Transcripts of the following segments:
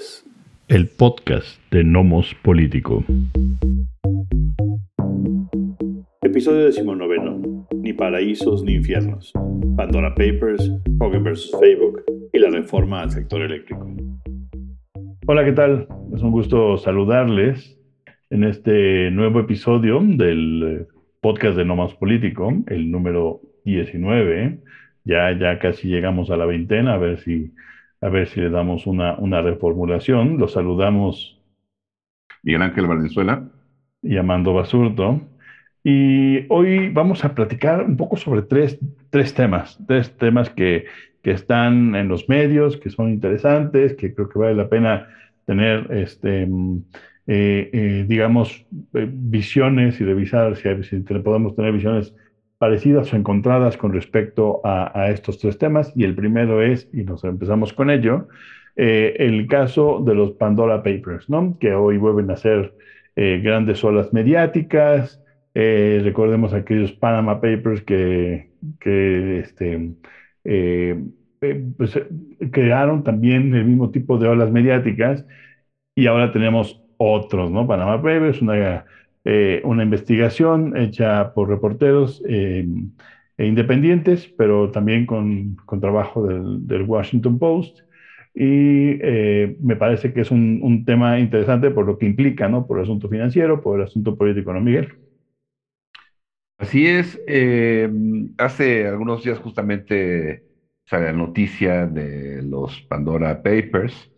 es el podcast de Nomos Político. Episodio decimonoveno. Ni paraísos ni infiernos. Pandora Papers, Hogan vs. Facebook y la reforma al sector eléctrico. Hola, ¿qué tal? Es un gusto saludarles en este nuevo episodio del podcast de Nomos Político, el número 19. Ya, ya casi llegamos a la veintena, a ver si a ver si le damos una, una reformulación. Los saludamos. Miguel Ángel Valenzuela. Y Amando Basurto. Y hoy vamos a platicar un poco sobre tres, tres temas, tres temas que, que, están en los medios, que son interesantes, que creo que vale la pena tener, este, eh, eh, digamos, eh, visiones y revisar si, si podemos tener visiones parecidas o encontradas con respecto a, estos tres temas. Y el primero es, y nos empezamos con ello, eh, el caso de los Pandora Papers, ¿no? que hoy vuelven a ser eh, grandes olas mediáticas. Eh, recordemos aquellos Panama Papers que, que este, pues, crearon también el mismo tipo de olas mediáticas y ahora tenemos otros, ¿no? Panama Papers, una eh, una investigación hecha por reporteros eh, e independientes, pero también con, con trabajo del, Washington Post. Y eh, me parece que es un, tema interesante por lo que implica, ¿no? Por el asunto financiero, por el asunto político, ¿no, Miguel? Así es. hace algunos días justamente sale la noticia de los Pandora Papers.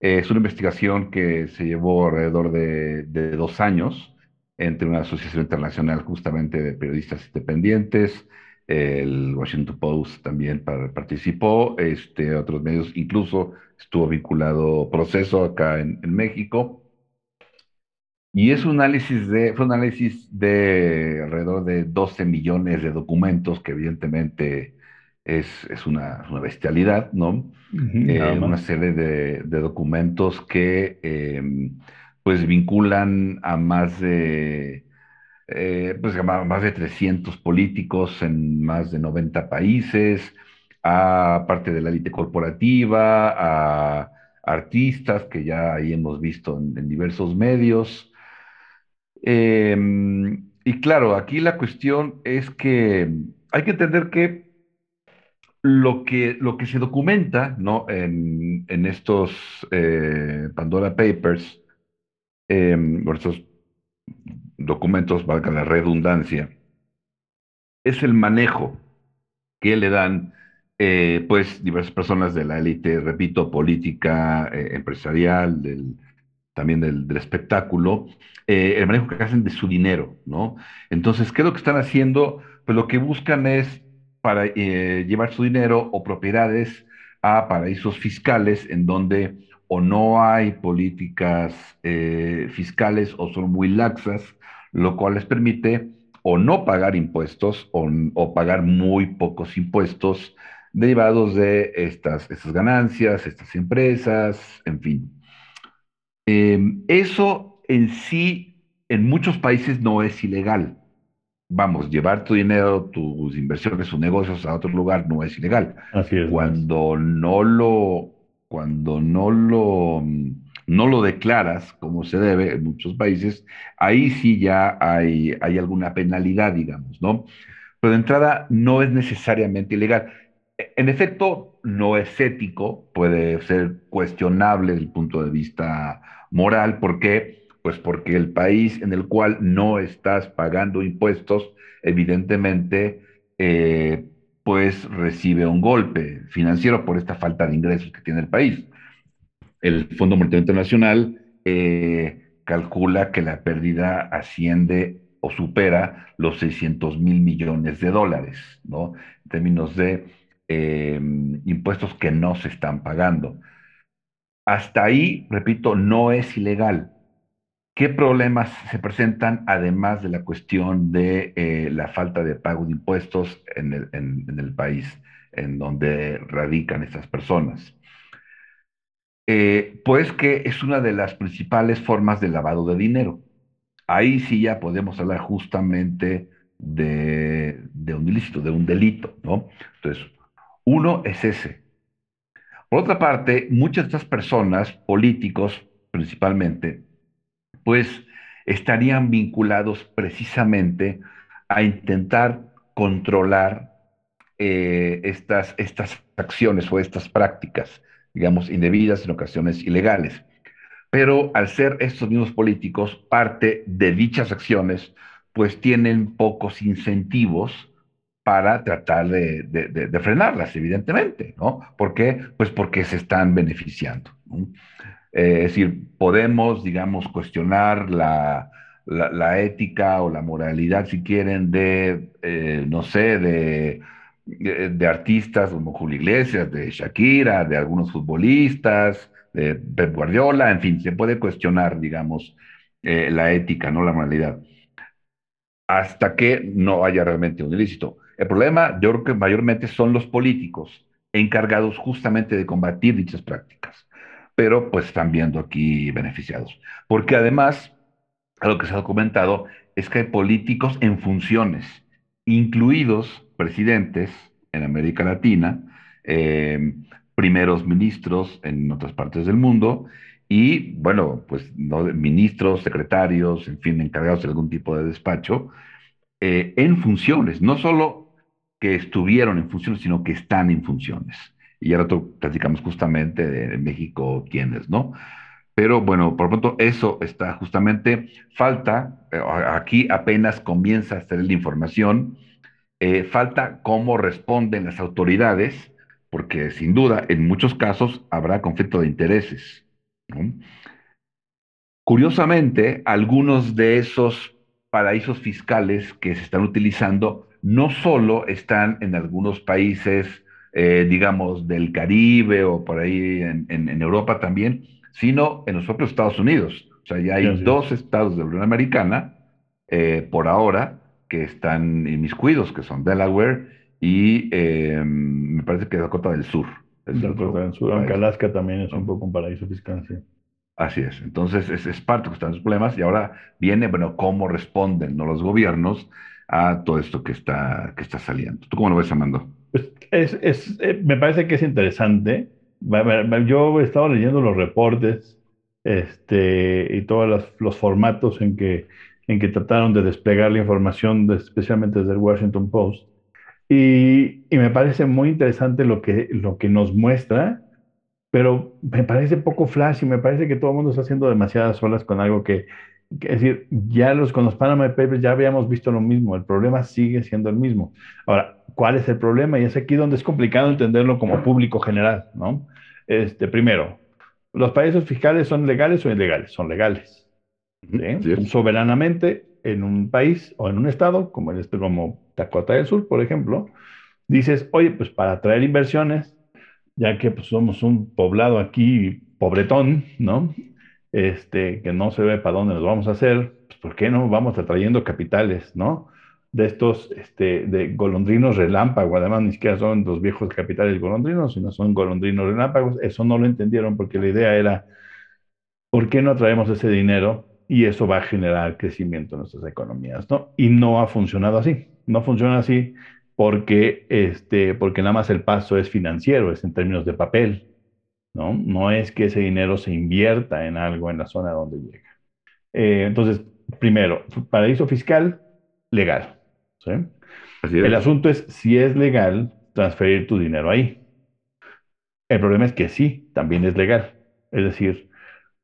es una investigación que se llevó alrededor de, de dos años entre una asociación internacional justamente de periodistas independientes, el Washington Post también participó, este, otros medios, incluso estuvo vinculado Proceso acá en, México. Y es un análisis de, fue un análisis de alrededor de 12 millones de documentos, que evidentemente es, es una, una, bestialidad, ¿no? Eh, una serie de, de documentos que em, pues vinculan a más de, eh, pues, más de 300 políticos en más de 90 países, a parte de la élite corporativa, a artistas que ya ahí hemos visto en, diversos medios. Em, y claro, aquí la cuestión es que hay que entender que lo que, lo que se documenta ¿no? en, estos eh, Pandora Papers eh, estos documentos, valga la redundancia, es el manejo que le dan eh, pues diversas personas de la élite, repito, política, eh, empresarial, del, también del, espectáculo, eh, el manejo que hacen de su dinero, ¿no? Entonces, ¿qué es lo que están haciendo? Pues lo que buscan es para llevar su dinero o propiedades a paraísos fiscales en donde o no hay políticas eh, fiscales o son muy laxas, lo cual les permite o no pagar impuestos o, pagar muy pocos impuestos derivados de estas, estas ganancias, estas empresas, en fin. Em, eso en sí, en muchos países no es ilegal. Vamos, llevar tu dinero, tus inversiones, tus negocios a otro lugar no es ilegal. Así es. Cuando no lo cuando no lo, no lo declaras como se debe en muchos países, ahí sí ya hay, hay alguna penalidad, digamos, ¿no? Pero de entrada no es necesariamente ilegal. En efecto, no es ético, puede ser cuestionable desde el punto de vista moral. ¿Por qué? Pues porque el país en el cual no estás pagando impuestos, evidentemente, eh, pues recibe un golpe financiero por esta falta de ingresos que tiene el país. El Fondo Monetario Internacional eh, calcula que la pérdida asciende o supera los 600 mil millones de dólares, ¿no? En términos de eh, impuestos que no se están pagando. Hasta ahí, repito, no es ilegal. ¿Qué problemas se presentan además de la cuestión de eh, la falta de pago de impuestos en el, país en donde radican estas personas? Eh, pues que es una de las principales formas de lavado de dinero. Ahí sí ya podemos hablar justamente de, un ilícito, de un delito, ¿no? Entonces, uno es ese. Por otra parte, muchas de estas personas, políticos principalmente, pues estarían vinculados precisamente a intentar controlar eh, estas, estas acciones o estas prácticas, digamos, indebidas, en ocasiones ilegales. Pero al ser estos mismos políticos parte de dichas acciones, pues tienen pocos incentivos para tratar de, frenarlas, evidentemente, ¿no? ¿Por qué? Pues porque se están beneficiando. Eh, es decir, podemos, digamos, cuestionar la, la, ética o la moralidad, si quieren, de, eh, no sé, de, de, artistas como Julio Iglesias, de Shakira, de algunos futbolistas, de Pep Guardiola, en fin, se puede cuestionar, digamos, eh, la ética, no la moralidad, hasta que no haya realmente un ilícito. El problema, yo creo que mayormente son los políticos encargados justamente de combatir dichas prácticas, pero pues están viendo aquí beneficiados, porque además a lo que se ha documentado es que hay políticos en funciones, incluidos presidentes en América Latina, eh, primeros ministros en otras partes del mundo y, bueno, pues ministros, secretarios, en fin, encargados de algún tipo de despacho, eh, en funciones, no solo que estuvieron en funciones, sino que están en funciones. Y ahora platicamos justamente de México, quiénes, ¿no? Pero bueno, por lo tanto, eso está justamente, falta, eh, aquí apenas comienza a estar la información, eh, falta cómo responden las autoridades, porque sin duda en muchos casos habrá conflicto de intereses. Curiosamente, algunos de esos paraísos fiscales que se están utilizando no solo están en algunos países, eh, digamos, del Caribe o por ahí en Europa también, sino en los propios Estados Unidos. O sea, ya hay dos estados de la Unión Americana, eh, por ahora, que están inmiscuidos, que son Delaware y eh, me parece que Dakota del Sur. Dakota del Sur, aunque Alaska también es un poco un paraíso fiscal, sí. Así es. Entonces, es, es parte que están los problemas y ahora viene, bueno, cómo responden ¿no? los gobiernos a todo esto que está, que está saliendo. ¿Tú cómo lo ves, Amando? Pues es, es, eh, me parece que es interesante yo he estado leyendo los reportes este, y todos los, formatos en que, en que trataron de desplegar la información, especialmente desde el Washington Post. Y, y, me parece muy interesante lo que, lo que nos muestra, pero me parece poco flash y me parece que todo el mundo está haciendo demasiadas olas con algo que, es decir, ya los, con los Panama Papers ya habíamos visto lo mismo, el problema sigue siendo el mismo. Ahora, ¿cuál es el problema? Y es aquí donde es complicado entenderlo como público general, ¿no? Este, primero, ¿los países fiscales son legales o ilegales? Son legales. Soberanamente en un país o en un estado, como, el, este, como Dakota del Sur, por ejemplo, dices, oye, pues para atraer inversiones, ya que pues, somos un poblado aquí pobretón, ¿no? Este, que no se ve para dónde nos vamos a hacer, pues ¿por qué no vamos atrayendo capitales, ¿no? De estos, este, de golondrinos relámpagos, además ni siquiera son los viejos capitales golondrinos, sino son golondrinos relámpagos, eso no lo entendieron porque la idea era, ¿por qué no atraemos ese dinero? Y eso va a generar crecimiento en nuestras economías, ¿no? Y no ha funcionado así, no funciona así porque, este, porque nada más el paso es financiero, es en términos de papel, ¿no? No es que ese dinero se invierta en algo en la zona donde llega. Eh, entonces, primero, paraíso fiscal, legal. El asunto es si es legal transferir tu dinero ahí. El problema es que sí, también es legal. Es decir,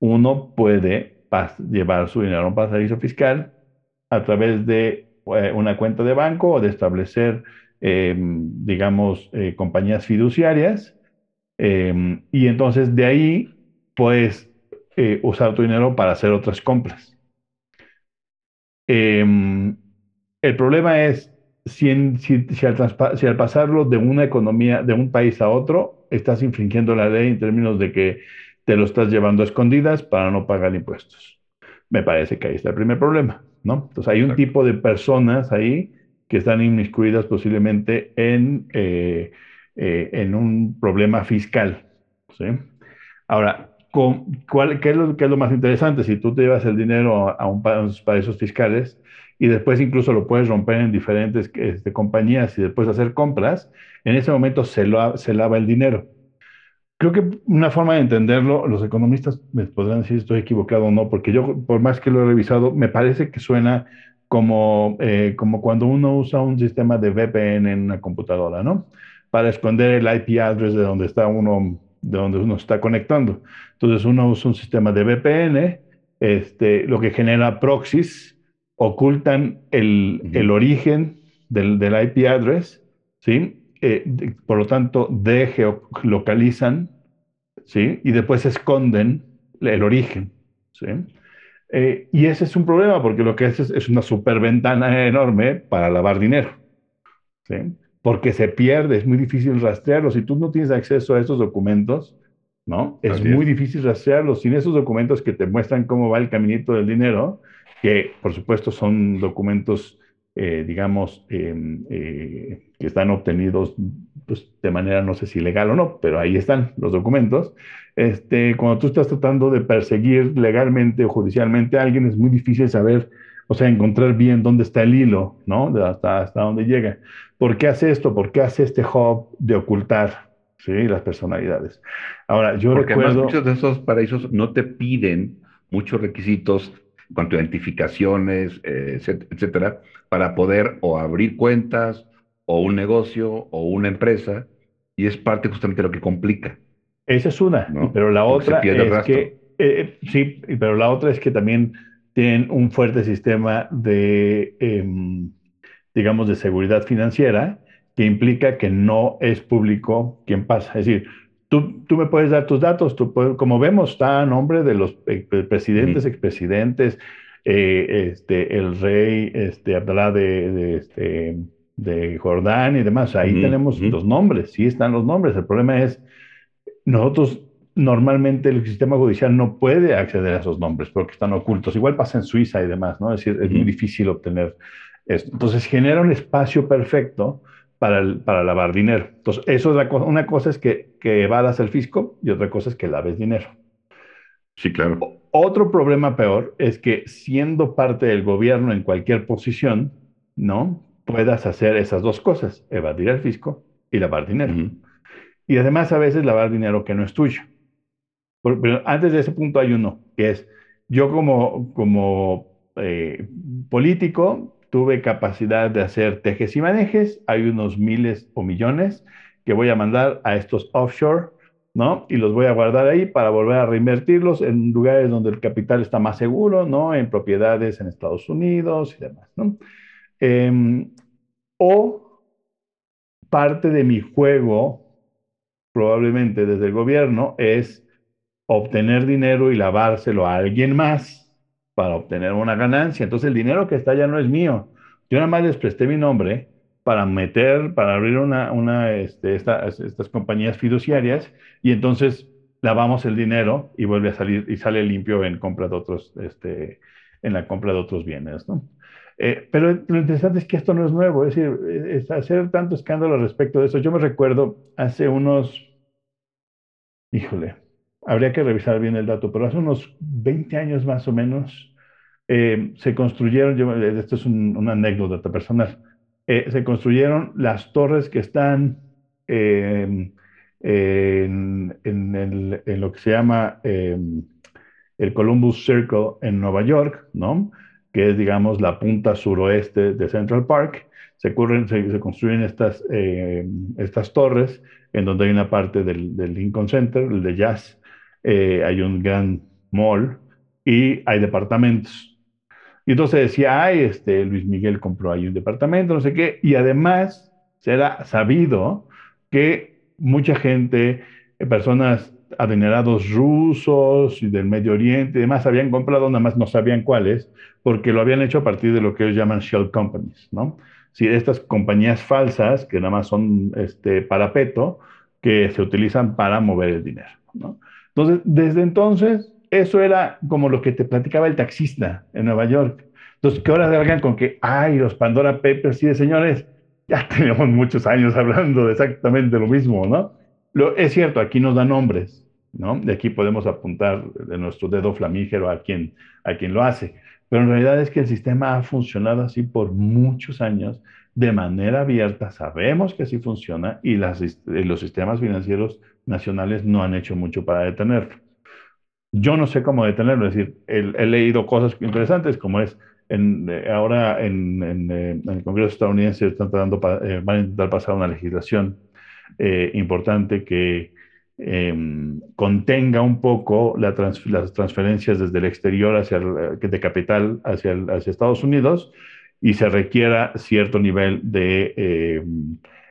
uno puede llevar su dinero a un paraíso fiscal a través de eh, una cuenta de banco o de establecer, em, digamos, eh, compañías fiduciarias Em, y entonces de ahí puedes eh, usar tu dinero para hacer otras compras. Em, el problema es si, si, al pasarlo de una economía, de un país a otro, estás infringiendo la ley en términos de que te lo estás llevando a escondidas para no pagar impuestos. Me parece que ahí está el primer problema, ¿no? Entonces hay un tipo de personas ahí que están inmiscuidas posiblemente en... Eh, eh, en un problema fiscal. ¿sí? Ahora, cuál, qué, es lo, qué, es lo, más interesante? Si tú te llevas el dinero a, un, a unos paraísos fiscales y después incluso lo puedes romper en diferentes este, compañías y después hacer compras, en ese momento se, lo, se lava el dinero. creo que una forma de entenderlo, los economistas me podrán decir si estoy equivocado o no, porque yo, por más que lo he revisado, me parece que suena como, eh, como cuando uno usa un sistema de VPN en una computadora, ¿no? Para esconder el IP address de donde está uno, de donde uno está conectando. Entonces uno usa un sistema de VPN, este, lo que genera proxies, ocultan el, el origen del, del IP address, ¿sí? Eh, por lo tanto, geolocalizan, ¿sí? Y después esconden el origen, ¿sí? Eh, y ese es un problema porque lo que es es una superventana enorme para lavar dinero, ¿sí? Porque se pierde, es muy difícil rastrearlo. Si tú no tienes acceso a esos documentos, ¿no? Es muy difícil rastrearlos. Sin esos documentos que te muestran cómo va el caminito del dinero, que por supuesto son documentos eh, digamos, eh, eh, que están obtenidos pues, de manera, no sé si legal o no, pero ahí están los documentos. Este, cuando tú estás tratando de perseguir legalmente o judicialmente a alguien, es muy difícil saber, o sea, encontrar bien dónde está el hilo, ¿no? De hasta, hasta dónde llega. ¿Por qué hace esto? ¿Por qué hace este hub de ocultar, ¿sí? Las personalidades. Ahora, yo Porque además recuerdo... muchos de esos paraísos no te piden muchos requisitos en cuanto a identificaciones, eh, etcét- etcétera, para poder o abrir cuentas o un negocio o una empresa, y es parte justamente de lo que complica, Esa es una, pero la Porque otra es que, eh, sí, y- pero la otra es que también tienen un fuerte sistema de, em, digamos, de seguridad financiera que implica que no es público quien pasa. Es decir, tú, tú me puedes dar tus datos, tú puedes- como vemos, está a nombre de los eh, presidentes, expresidentes, eh, este, el rey este, Abdalá de, de, este, de Jordán y demás. Ahí tenemos los nombres, sí están los nombres. El problema es nosotros normalmente el sistema judicial no puede acceder a esos nombres porque están ocultos. Igual pasa en Suiza y demás, ¿no? Es decir, es muy difícil obtener. Entonces genera un espacio perfecto para, el- para lavar dinero. Entonces, eso es la cosa. Una cosa es que, que evadas el fisco y otra cosa es que laves dinero. Sí, claro. Otro problema peor es que siendo parte del gobierno en cualquier posición, ¿no? Puedas hacer esas dos cosas, evadir el fisco y lavar dinero. Y además a veces lavar dinero que no es tuyo. Pero antes de ese punto hay uno, que es, yo como, como eh, político tuve capacidad de hacer tejes y manejes, hay unos miles o millones que voy a mandar a estos offshore, ¿no? Y los voy a guardar ahí para volver a reinvertirlos en lugares donde el capital está más seguro, ¿no? En propiedades en Estados Unidos y demás, ¿no? Em, o parte de mi juego, probablemente desde el gobierno, es obtener dinero y lavárselo a alguien más para obtener una ganancia. Entonces el dinero que está allá no es mío. Yo nada más les presté mi nombre para meter, para abrir una, una, este, esta- estas compañías fiduciarias y entonces lavamos el dinero y vuelve a salir y sale limpio en compra de otros, este, en la compra de otros bienes, ¿no? Eh, pero lo interesante es que esto no es nuevo, es decir, es hacer tanto escándalo respecto de eso. Yo me recuerdo hace unos Híjole, habría que revisar bien el dato, pero hace unos 20 años más o menos eh, se construyeron, esto es un- una anécdota personal, eh, se construyeron las torres que están eh, en, lo que se llama eh, el Columbus Circle en Nueva York, ¿no? Que es, digamos, la punta suroeste de Central Park. Se, construyen estas, eh, estas torres en donde hay una parte del Lincoln Center, el de jazz, eh, hay un gran mall y hay departamentos. Y entonces decía, ay, este, Luis Miguel compró ahí un departamento, no sé qué, y además será sabido que mucha gente, eh, personas adinerados rusos y del Medio Oriente y demás, habían comprado, nada más no sabían cuáles, porque lo habían hecho a partir de lo que ellos llaman shell companies, ¿no? Sí, estas compañías falsas que nada más son este, parapeto, que se utilizan para mover el dinero, ¿no? Entonces, desde entonces, eso era como lo que te platicaba el taxista en Nueva York. Entonces, que ahora salgan con que, ay, los Pandora Papers, de señores, ya tenemos muchos años hablando de exactamente lo mismo, ¿no? Lo, es cierto, aquí nos dan nombres, ¿no? De aquí podemos apuntar de nuestro dedo flamígero a quien, a quien lo hace. Pero en realidad es que el sistema ha funcionado así por muchos años de manera abierta. Sabemos que así funciona y las, y los sistemas financieros nacionales no han hecho mucho para detenerlo. Yo no sé cómo detenerlo, es decir, he, he leído cosas interesantes como es en, eh, ahora eh, en, el Congreso estadounidense están tratando, eh, van a intentar pasar una legislación eh, importante que eh, contenga un poco las transferencias desde el exterior hacia el, de capital hacia, el, Estados Unidos y se requiera cierto nivel de, eh,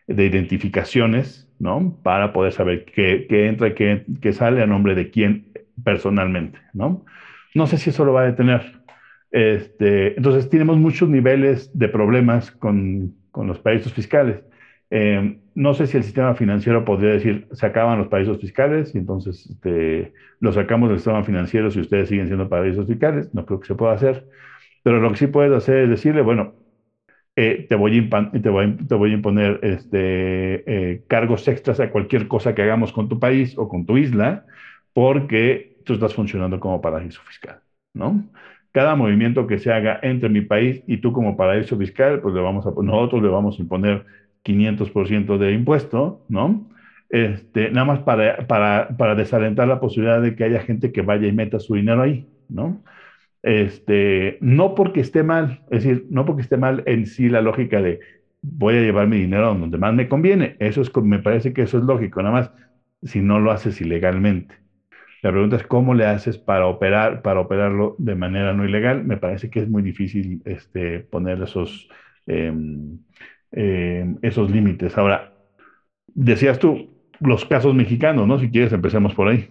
de identificaciones, ¿no? Para poder saber qué, qué entra y qué, qué, sale a nombre de quién personalmente, ¿no? No sé si eso lo va a detener. Este, entonces, tenemos muchos niveles de problemas con, con los paraísos fiscales. Eh, no sé si el sistema financiero podría decir, se acaban los paraísos fiscales y entonces este, lo sacamos del sistema financiero si ustedes siguen siendo paraísos fiscales. No creo que se pueda hacer. Pero lo que sí puedes hacer es decirle, bueno, eh, te, voy a imponer este, eh, cargos extras a cualquier cosa que hagamos con tu país o con tu isla, porque tú estás funcionando como paraíso fiscal, ¿no? Cada movimiento que se haga entre mi país y tú como paraíso fiscal, pues le vamos a, nosotros le vamos a imponer 500% de impuesto, ¿no? Este, nada más para, para, para desalentar la posibilidad de que haya gente que vaya y meta su dinero ahí, ¿no? Este, no porque esté mal, es decir, no porque esté mal en sí la lógica de voy a llevar mi dinero donde más me conviene. Eso es, me parece que eso es lógico, nada más si no lo haces ilegalmente. La pregunta es cómo le haces para operar, para operarlo de manera no ilegal. Me parece que es muy difícil este, poner esos, eh, eh, esos límites. Ahora, decías tú, los casos mexicanos, ¿no? Si quieres, empecemos por ahí.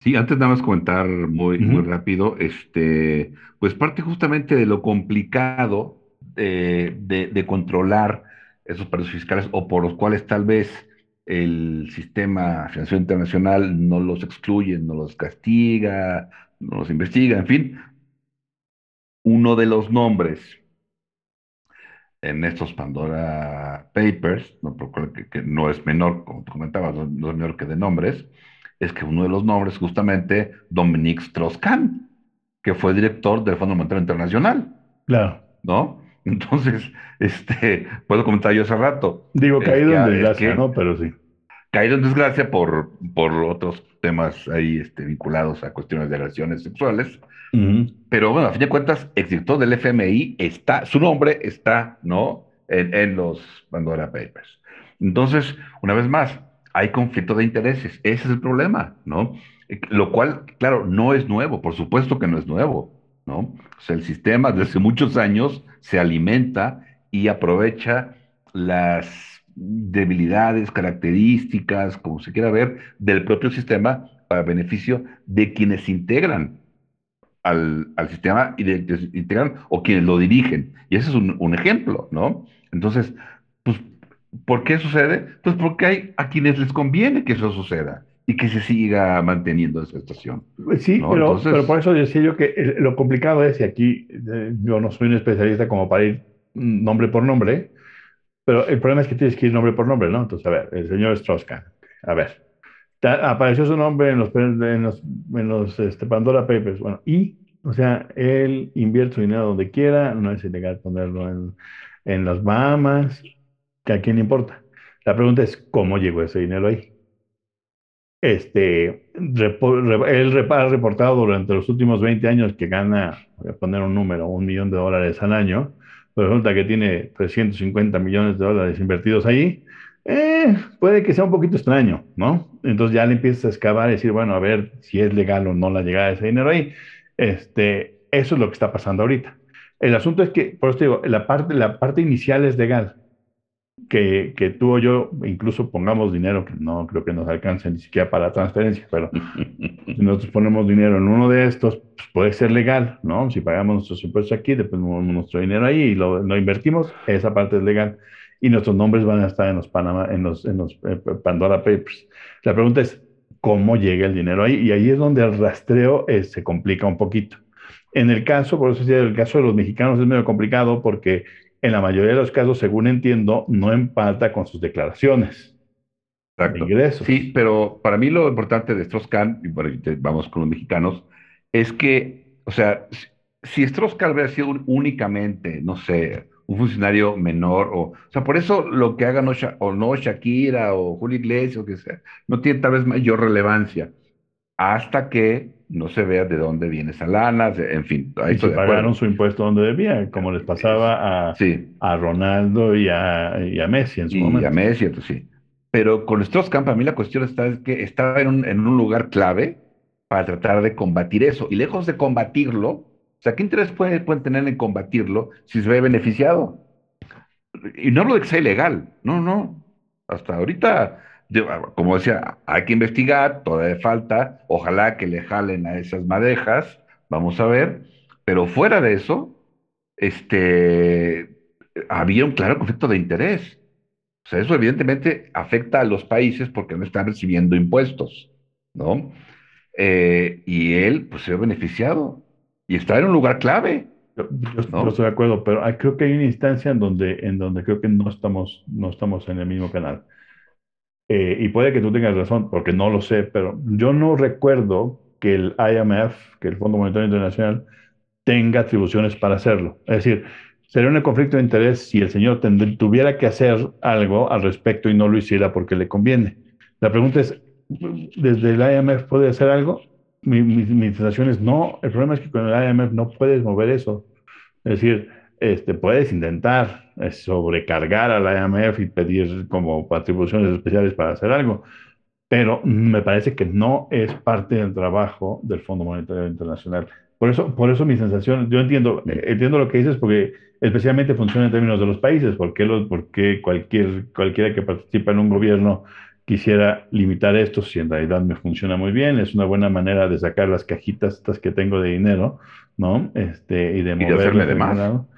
Sí, antes nada más comentar muy, uh -huh. muy rápido, este, pues parte justamente de lo complicado de, de, de controlar esos paraísos fiscales o por los cuales tal vez el sistema financiero internacional no los excluye, no los castiga, no los investiga, en fin. Uno de los nombres en estos Pandora Papers, no, que, que no es menor, como tú comentabas, no es menor que de nombres, es que uno de los nombres justamente Dominique Strauss-Kahn, que fue director del Fondo Monetario Internacional. Claro. ¿No? Entonces, este, puedo comentar yo hace rato. Digo, caído en desgracia, ¿no? Pero sí. Caído en desgracia por, por otros temas ahí este, vinculados a cuestiones de agresiones sexuales. Uh -huh. Pero bueno, a fin de cuentas, el director del FMI está, su nombre está, ¿no? En, en los Pandora Papers. Entonces, una vez más, hay conflicto de intereses. Ese es el problema, ¿no? Lo cual, claro, no es nuevo, por supuesto que no es nuevo, ¿no? O sea, el sistema desde muchos años se alimenta y aprovecha las debilidades, características, como se quiera ver, del propio sistema para beneficio de quienes integran al, sistema y de, de, integran o quienes lo dirigen. Y ese es un, un ejemplo, ¿no? Entonces, pues ¿Por qué sucede? Pues porque hay a quienes les conviene que eso suceda y que se siga manteniendo esa estación. Sí, ¿no? pero, Entonces... pero, por eso decía yo que lo complicado es, y aquí eh, yo no soy un especialista como para ir nombre por nombre, pero el problema es que tienes que ir nombre por nombre, ¿no? Entonces, a ver, el señor Strauss-Kahn, a ver, apareció su nombre en los, en los, en los este, Pandora Papers, bueno, y, o sea, él invierte su dinero donde quiera, no es ilegal ponerlo en, en las Bahamas, que a quién le importa. La pregunta es, ¿cómo llegó ese dinero ahí? Este, él ha reportado durante los últimos 20 años que gana, voy a poner un número, un millón de dólares al año, pero resulta que tiene 350 millones de dólares invertidos ahí, eh, puede que sea un poquito extraño, ¿no? Entonces ya le empiezas a excavar y decir, bueno, a ver si es legal o no la llegada de ese dinero ahí. Este, eso es lo que está pasando ahorita. El asunto es que, por eso digo, la parte, la parte inicial es legal que, que, tú o yo incluso pongamos dinero, que no creo que nos alcance ni siquiera para la transferencia, pero si nosotros ponemos dinero en uno de estos, pues puede ser legal, ¿no? Si pagamos nuestros impuestos aquí, después ponemos nuestro dinero ahí y lo, lo, invertimos, esa parte es legal. Y nuestros nombres van a estar en los, Panama, en los, en los eh, Pandora Papers. La pregunta es, ¿cómo llega el dinero ahí? Y ahí es donde el rastreo eh, se complica un poquito. En el caso, por eso decía, el caso de los mexicanos es medio complicado porque en la mayoría de los casos, según entiendo, no empata con sus declaraciones. Exacto. Ingresos. Sí, pero para mí lo importante de Strauss-Kahn, y bueno, vamos con los mexicanos, es que, o sea, si Strauss-Kahn hubiera sido únicamente, no sé, un funcionario menor, o, o sea, por eso lo que hagan o, Sha- o no Shakira o Julio Iglesias o que sea, no tiene tal vez mayor relevancia hasta que no se vea de dónde viene esa lana, se- en fin, ahí de pagaron su impuesto donde debían, como les pasaba a, Sí, a Ronaldo y a, y a Messi en su y a momento. Messi, entonces sí. Pero con Strauss-Kahn, para mí la cuestión está es que estaba en un, en un lugar clave para tratar de combatir eso. Y lejos de combatirlo, o sea, ¿qué interés puede- pueden tener en combatirlo si se ve beneficiado? Y no hablo de que sea ilegal, no, no. Hasta ahorita, como decía, hay que investigar, todavía falta, ojalá que le jalen a esas madejas, vamos a ver, pero fuera de eso, este, había un claro conflicto de interés. O sea, eso evidentemente afecta a los países porque no están recibiendo impuestos, ¿no? Eh, y él, pues, se ve beneficiado y está en un lugar clave, Yo, yo- yo ¿no? estoy de acuerdo, pero creo que hay una instancia en donde, en donde creo que no estamos, no estamos en el mismo canal. Eh, y puede que tú tengas razón, porque no lo sé, pero yo no recuerdo que el IMF, que el Fondo Monetario Internacional, tenga atribuciones para hacerlo. Es decir, sería un conflicto de interés si el señor tuviera que hacer algo al respecto y no lo hiciera porque le conviene. La pregunta es, ¿desde el IMF puede hacer algo? Mi, mi, mi sensación es no. El problema es que con el IMF no puedes mover eso. Es decir, este, puedes intentar eh, sobrecargar al IMF y pedir como atribuciones especiales para hacer algo, pero me parece que no es parte del trabajo del Fondo Monetario Internacional. Por eso, por eso mi sensación, yo entiendo, entiendo lo que dices, porque especialmente funciona en términos de los países, porque los, porque cualquier, cualquiera que participa en un gobierno quisiera limitar esto, si en realidad me funciona muy bien, es una buena manera de sacar las cajitas estas que tengo de dinero, ¿no? Este, y de Y de a más. lado.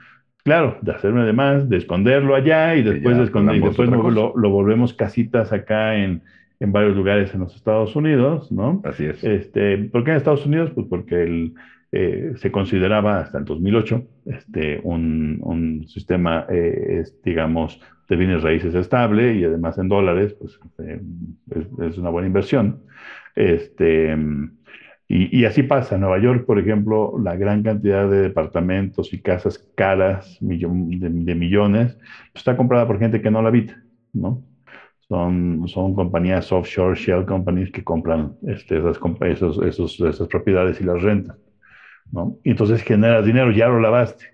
Claro, de hacerme de más, de esconderlo allá y después, de esconder, y después lo, lo- lo volvemos casitas acá en, en varios lugares en los Estados Unidos, ¿no? Así es. Este, ¿por qué en Estados Unidos? Pues porque el, eh, se consideraba hasta el 2008 este, un, un sistema, eh, es, digamos, de bienes raíces estable y además en dólares, pues eh, es, es una buena inversión. Este, y, y así pasa. En Nueva York, por ejemplo, la gran cantidad de departamentos y casas caras de, de millones pues, está comprada por gente que no la habita, ¿no? Son, son compañías offshore, shell companies que compran este, esas, esos, esos, esas propiedades y las rentan, ¿no? Y entonces generas dinero, ya lo lavaste.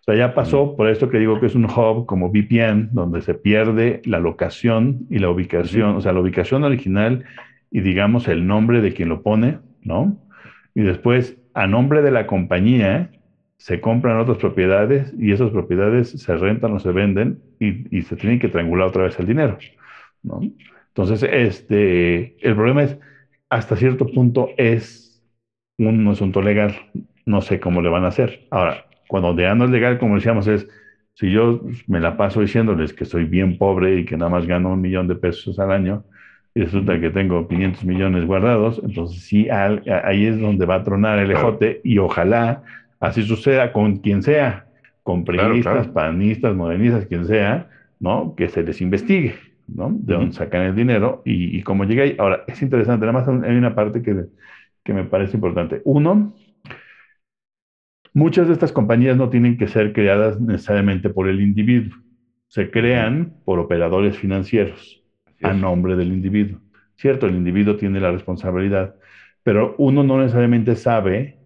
O sea, ya pasó, por esto que digo que es un hub como VPN, donde se pierde la locación y la ubicación, o sea, la ubicación original y digamos el nombre de quien lo pone, ¿no? Y después, a nombre de la compañía, se compran otras propiedades y esas propiedades se rentan o se venden y, se tiene que triangular otra vez el dinero. Entonces, este, el problema es, hasta cierto punto es un asunto legal, no sé cómo le van a hacer. Ahora, cuando ya no es legal, como decíamos, es, si yo me la paso diciéndoles que soy bien pobre y que nada más gano un millón de pesos al año, y resulta que tengo 500 millones guardados, entonces sí, al- ahí es donde va a tronar el Claro. ejote y ojalá así suceda con quien sea, con Claro, panistas, modernistas, quien sea, ¿no? Que se les investigue, ¿no? De dónde sacan el dinero y, y cómo llega ahí. Ahora, es interesante, nada más hay una parte que, que me parece importante. Uno, muchas de estas compañías no tienen que ser creadas necesariamente por el individuo, se crean por operadores financieros a nombre del individuo. Cierto, el individuo tiene la responsabilidad, pero uno no necesariamente sabe,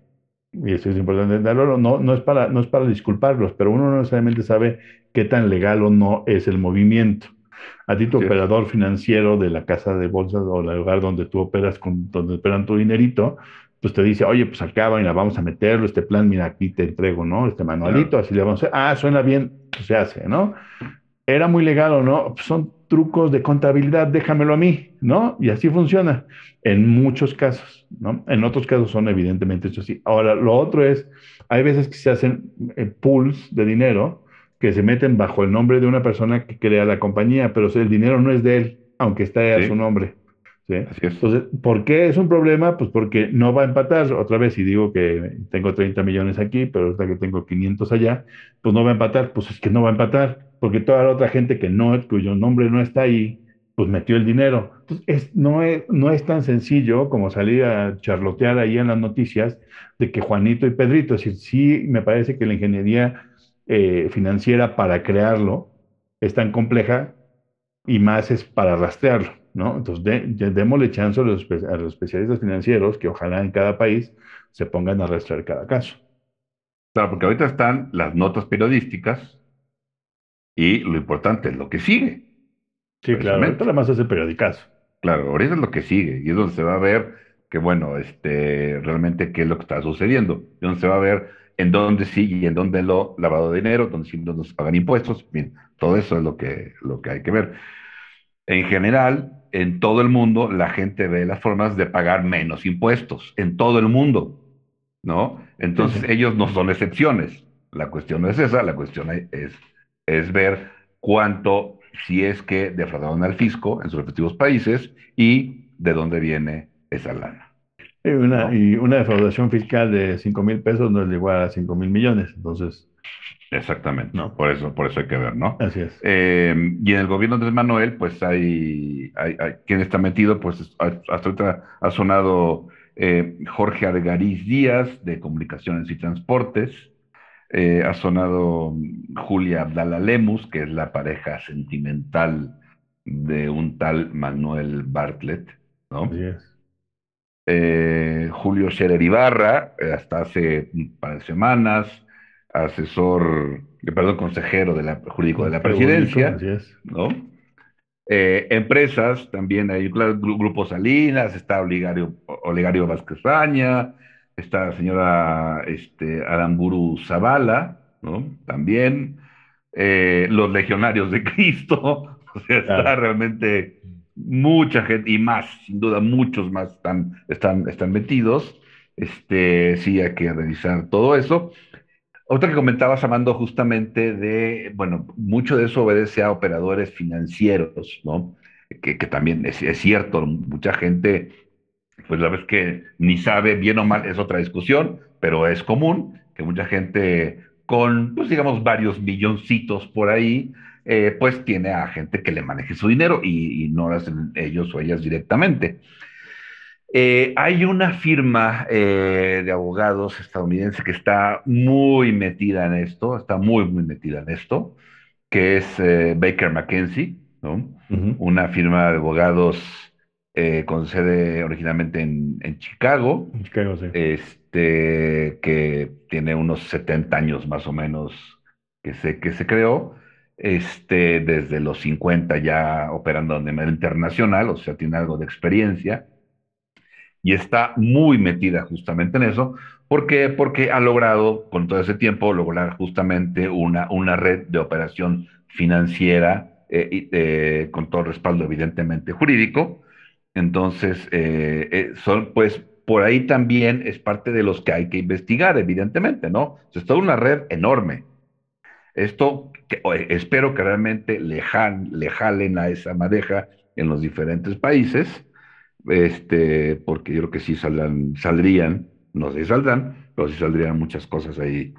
y eso es importante no, no es para, no es para disculparlos, pero uno no necesariamente sabe qué tan legal o no es el movimiento. A ti tu operador financiero de la casa de bolsas o el lugar donde tú operas, con, donde operan tu dinerito, pues te dice, oye, pues acaba y la vamos a meterlo, este plan, mira, aquí te entrego, ¿no? Este manualito, Claro. así le vamos a hacer. Ah, suena bien, pues se hace, ¿no? ¿Era muy legal o no? Son trucos de contabilidad, déjamelo a mí, ¿no? Y así funciona en muchos casos, ¿no? En otros casos son evidentemente eso sí. Ahora, lo otro es, hay veces que se hacen eh, pools de dinero que se meten bajo el nombre de una persona que crea la compañía, pero el dinero no es de él, aunque esté a Sí. su nombre. ¿sí? Así es. Entonces, ¿por qué es un problema? Pues porque no va a empatar. Otra vez, si digo que tengo 30 millones aquí, pero hasta que tengo 500 allá, pues no va a empatar. Pues es que no va a empatar, porque toda la otra gente que no, cuyo nombre no está ahí, pues metió el dinero. Entonces, es, no, es, no es tan sencillo como salir a charlotear ahí en las noticias de que Juanito y Pedrito, es decir, sí me parece que la ingeniería eh, financiera para crearlo es tan compleja y más es para rastrearlo, ¿no? Entonces, démosle chance a los, a los especialistas financieros que ojalá en cada país se pongan a rastrear cada caso. Claro, porque ahorita están las notas periodísticas y lo importante es lo que sigue. Sí, claro, ahorita además es el periodicazo. Claro, ahorita es lo que sigue y es donde se va a ver que, bueno, este, realmente qué es lo que está sucediendo, y donde se va a ver en dónde sí y en dónde lo lavado de dinero, donde sí no se pagan impuestos, bien, todo eso es lo que, lo que hay que ver. En general, en todo el mundo, la gente ve las formas de pagar menos impuestos, en todo el mundo, ¿no? Entonces, ellos no son excepciones. La cuestión no es esa, la cuestión es, es ver cuánto, si es que defraudaron al fisco en sus respectivos países y de dónde viene esa lana. Y una, y una defraudación fiscal de 5 mil pesos no es igual a 5 mil millones, entonces... Exactamente, ¿no? Por eso, por eso hay que ver, ¿no? Así es. Eh, y en el gobierno de Manuel, pues hay, hay, quien está metido, pues hasta ahorita ha sonado eh, Jorge Argariz Díaz, de Comunicaciones y Transportes, eh, ha sonado Julia Abdala Lemus, que es la pareja sentimental de un tal Manuel Bartlett, ¿no? Así es. Eh, Julio Scherer Ibarra, eh, hasta hace un par de semanas, asesor, eh, perdón, consejero de la, jurídico de la presidencia, ¿no? empresas, también hay Grupo Salinas, está Oligario, Oligario Vázquez Raña, está la señora este, Aramburu Zavala, ¿no? También, los legionarios de Cristo, o sea, está realmente mucha gente y más, sin duda, muchos más están, están, están metidos. Este, sí, hay que revisar todo eso. Otra que comentabas, Amando, justamente de, bueno, mucho de eso obedece a operadores financieros, ¿no? Que, que también es, es, cierto, mucha gente, pues la vez que ni sabe bien o mal, es otra discusión, pero es común que mucha gente con, pues digamos, varios milloncitos por ahí, eh, pues tiene a gente que le maneje su dinero y, no lo hacen ellos o ellas directamente. Eh, hay una firma eh, de abogados estadounidense que está muy metida en esto, está muy, muy metida en esto, que es Baker McKenzie, ¿no? Una firma de abogados con sede originalmente en, Chicago. En Chicago, sí. Este, que tiene unos 70 años más o menos que se, que se creó este, desde los 50 ya operando de manera internacional, o sea, tiene algo de experiencia y está muy metida justamente en eso. ¿Por qué? Porque ha logrado, con todo ese tiempo, lograr justamente una, una red de operación financiera eh, eh, con todo el respaldo evidentemente jurídico. Entonces, eh, son pues por ahí también es parte de los que hay que investigar, evidentemente, ¿no? es toda una red enorme. Esto espero que realmente le, jalen a esa madeja en los diferentes países, este, porque yo creo que sí saldrían, no sé si saldrán, pero sí saldrían muchas cosas ahí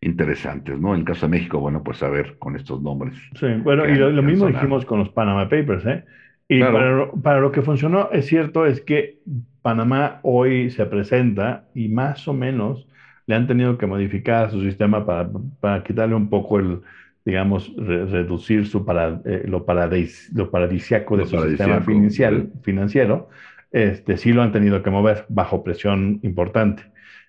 interesantes, ¿no? En el caso de México, bueno, pues a ver con estos nombres. Sí, bueno, y lo, mismo dijimos con los Panama Papers, ¿eh? Y para, para, lo que funcionó, es cierto, es que Panamá hoy se presenta y más o menos le han tenido que modificar su sistema para, para quitarle un poco el, digamos, reducir su para, eh, lo, paradis, lo paradisiaco de su sistema financiero, financiero, este, sí lo han tenido que mover bajo presión importante.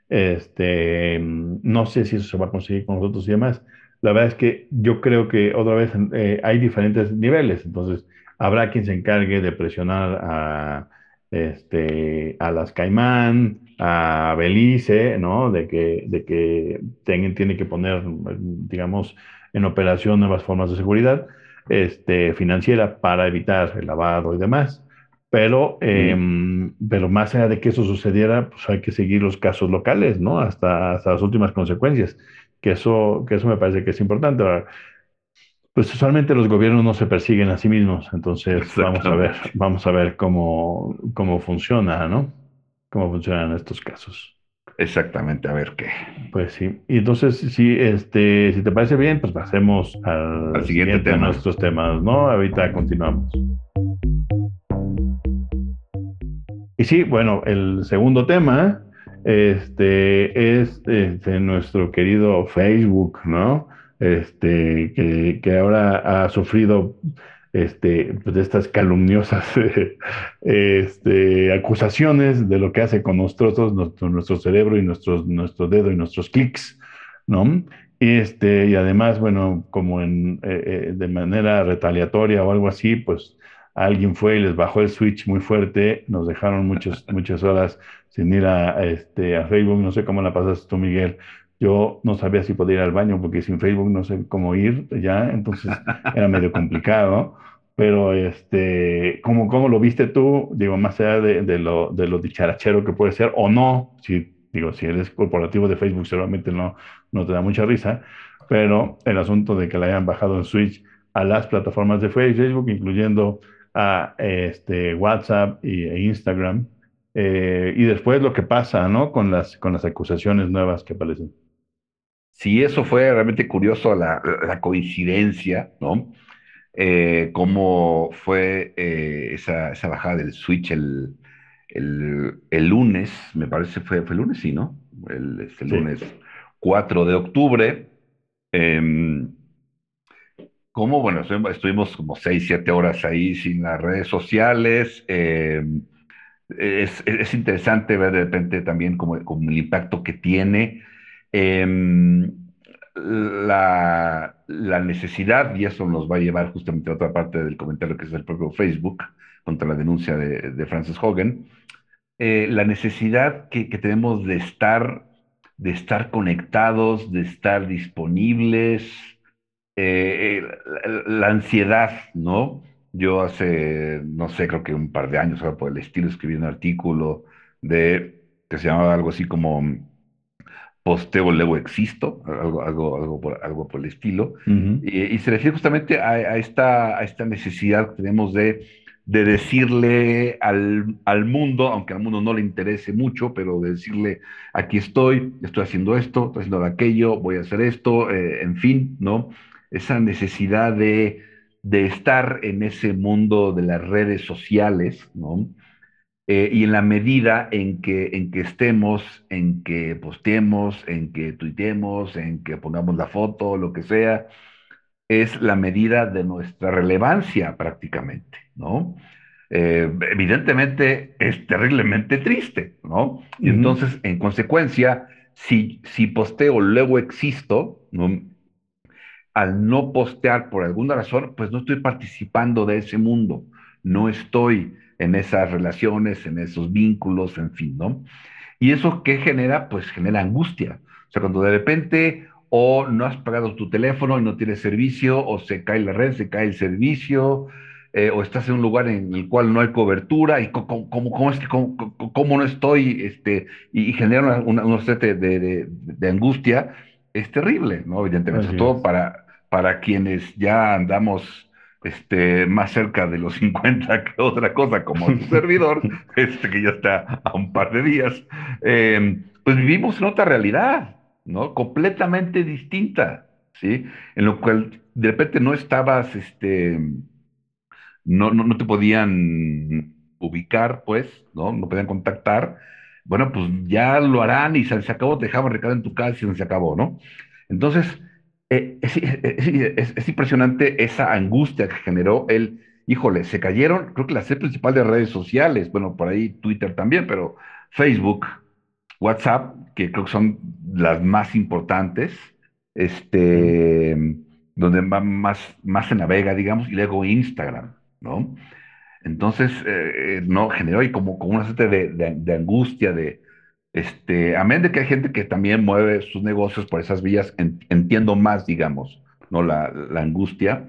Este, no sé si eso se va a conseguir con nosotros y demás. La verdad es que yo creo que otra vez eh, hay diferentes niveles, entonces habrá quien se encargue de presionar a, este, a las Caimán, a Belice, ¿no? De que, de que tiene que poner, digamos, en operación nuevas formas de seguridad este, financiera para evitar el lavado y demás. Pero, em, pero más allá de que eso sucediera, pues hay que seguir los casos locales, ¿no? Hasta, hasta las últimas consecuencias. Que eso, que eso me parece que es importante. Ahora, pues usualmente los gobiernos no se persiguen a sí mismos, entonces vamos a ver, vamos a ver cómo, cómo funciona, ¿no? Cómo funcionan estos casos. Exactamente, a ver qué. Pues sí. Y entonces, si, este, si te parece bien, pues pasemos al, siguiente, tema. A nuestros temas, ¿no? Ahorita continuamos. Y sí, bueno, el segundo tema este, es este, nuestro querido Facebook, ¿no? Este, que, que ahora ha sufrido este, pues, de estas calumniosas este, acusaciones de lo que hace con nosotros, nuestro, nuestro cerebro y nuestros, nuestro dedo y nuestros clics, ¿no? Y, este, y además, bueno, como en, eh, eh, de manera retaliatoria o algo así, pues alguien fue y les bajó el switch muy fuerte, nos dejaron muchos, muchas horas sin ir a, este, a Facebook, no sé cómo la pasaste tú, Miguel, yo no sabía si podía ir al baño porque sin Facebook no sé cómo ir ya, entonces era medio complicado. Pero, este, ¿cómo, cómo lo viste tú? Digo, más allá de, de, lo, de lo dicharachero que puede ser, o no, si, digo, si eres corporativo de Facebook, seguramente no, no te da mucha risa, pero el asunto de que le hayan bajado en Switch a las plataformas de Facebook, incluyendo a este, WhatsApp y, e Instagram, eh, y después lo que pasa, ¿no? Con las, con las acusaciones nuevas que aparecen. Sí, eso fue realmente curioso, la, la coincidencia, ¿no? Eh, cómo fue eh, esa, esa, bajada del Switch el, el, el, lunes, me parece fue, fue el lunes, sí, ¿no? El, este lunes 4 de octubre. Eh, cómo, bueno, estuvimos como 6, 7 horas ahí sin las redes sociales. Em, es, es, interesante ver de repente también como, como el impacto que tiene. Em, la, la, necesidad, y eso nos va a llevar justamente a otra parte del comentario que es el propio Facebook contra la denuncia de, de Francis Hogan, eh, la necesidad que, que, tenemos de estar, de estar conectados, de estar disponibles, eh, la, ansiedad, ¿no? Yo hace, no sé, creo que un par de años, por el estilo, escribí un artículo de, que se llamaba algo así como posteo, luego existo, algo, algo, algo, por, algo por el estilo, y, se refiere justamente a, esta, a esta necesidad que tenemos de, de decirle al, al, mundo, aunque al mundo no le interese mucho, pero de decirle, aquí estoy, estoy haciendo esto, estoy haciendo aquello, voy a hacer esto, eh, en fin, ¿no? Esa necesidad de, de estar en ese mundo de las redes sociales, ¿no? Eh, y en la medida en que, en que estemos, en que posteemos, en que tuitemos, en que pongamos la foto, lo que sea, es la medida de nuestra relevancia prácticamente, ¿no? Eh, evidentemente es terriblemente triste, ¿no? Y entonces, en consecuencia, si, si posteo, luego existo, ¿no? Al no postear por alguna razón, pues no estoy participando de ese mundo, no estoy en esas relaciones, en esos vínculos, en fin, ¿no? Y eso qué genera, pues genera angustia. O sea, cuando de repente o no has pagado tu teléfono y no tienes servicio, o se cae la red, se cae el servicio, eh, o estás en un lugar en el cual no hay cobertura, y cómo, cómo, es que, cómo, no estoy, este, y, genera una, una, de, de, de, angustia, es terrible, ¿no? Evidentemente, sobre todo para, para quienes ya andamos este, más cerca de los 50 que otra cosa, como un servidor, este, que ya está a un par de días, eh, pues vivimos en otra realidad, ¿no? Completamente distinta, ¿sí? En lo cual de repente no estabas, este, no, no, no te podían ubicar, pues, ¿no? No podían contactar. Bueno, pues ya lo harán y se, se acabó, te dejaban recado en tu casa y se acabó, ¿no? Entonces, eh, es, impresionante esa angustia que generó el, híjole, se cayeron, creo que la sede principal de redes sociales, bueno, por ahí Twitter también, pero Facebook, WhatsApp, que creo que son las más importantes, este, donde más, más se navega, digamos, y luego Instagram, ¿no? Entonces, eh, no, generó ahí como, como una suerte de angustia, de, este, amén de que hay gente que también mueve sus negocios por esas vías, entiendo más, digamos, ¿no? La, la angustia.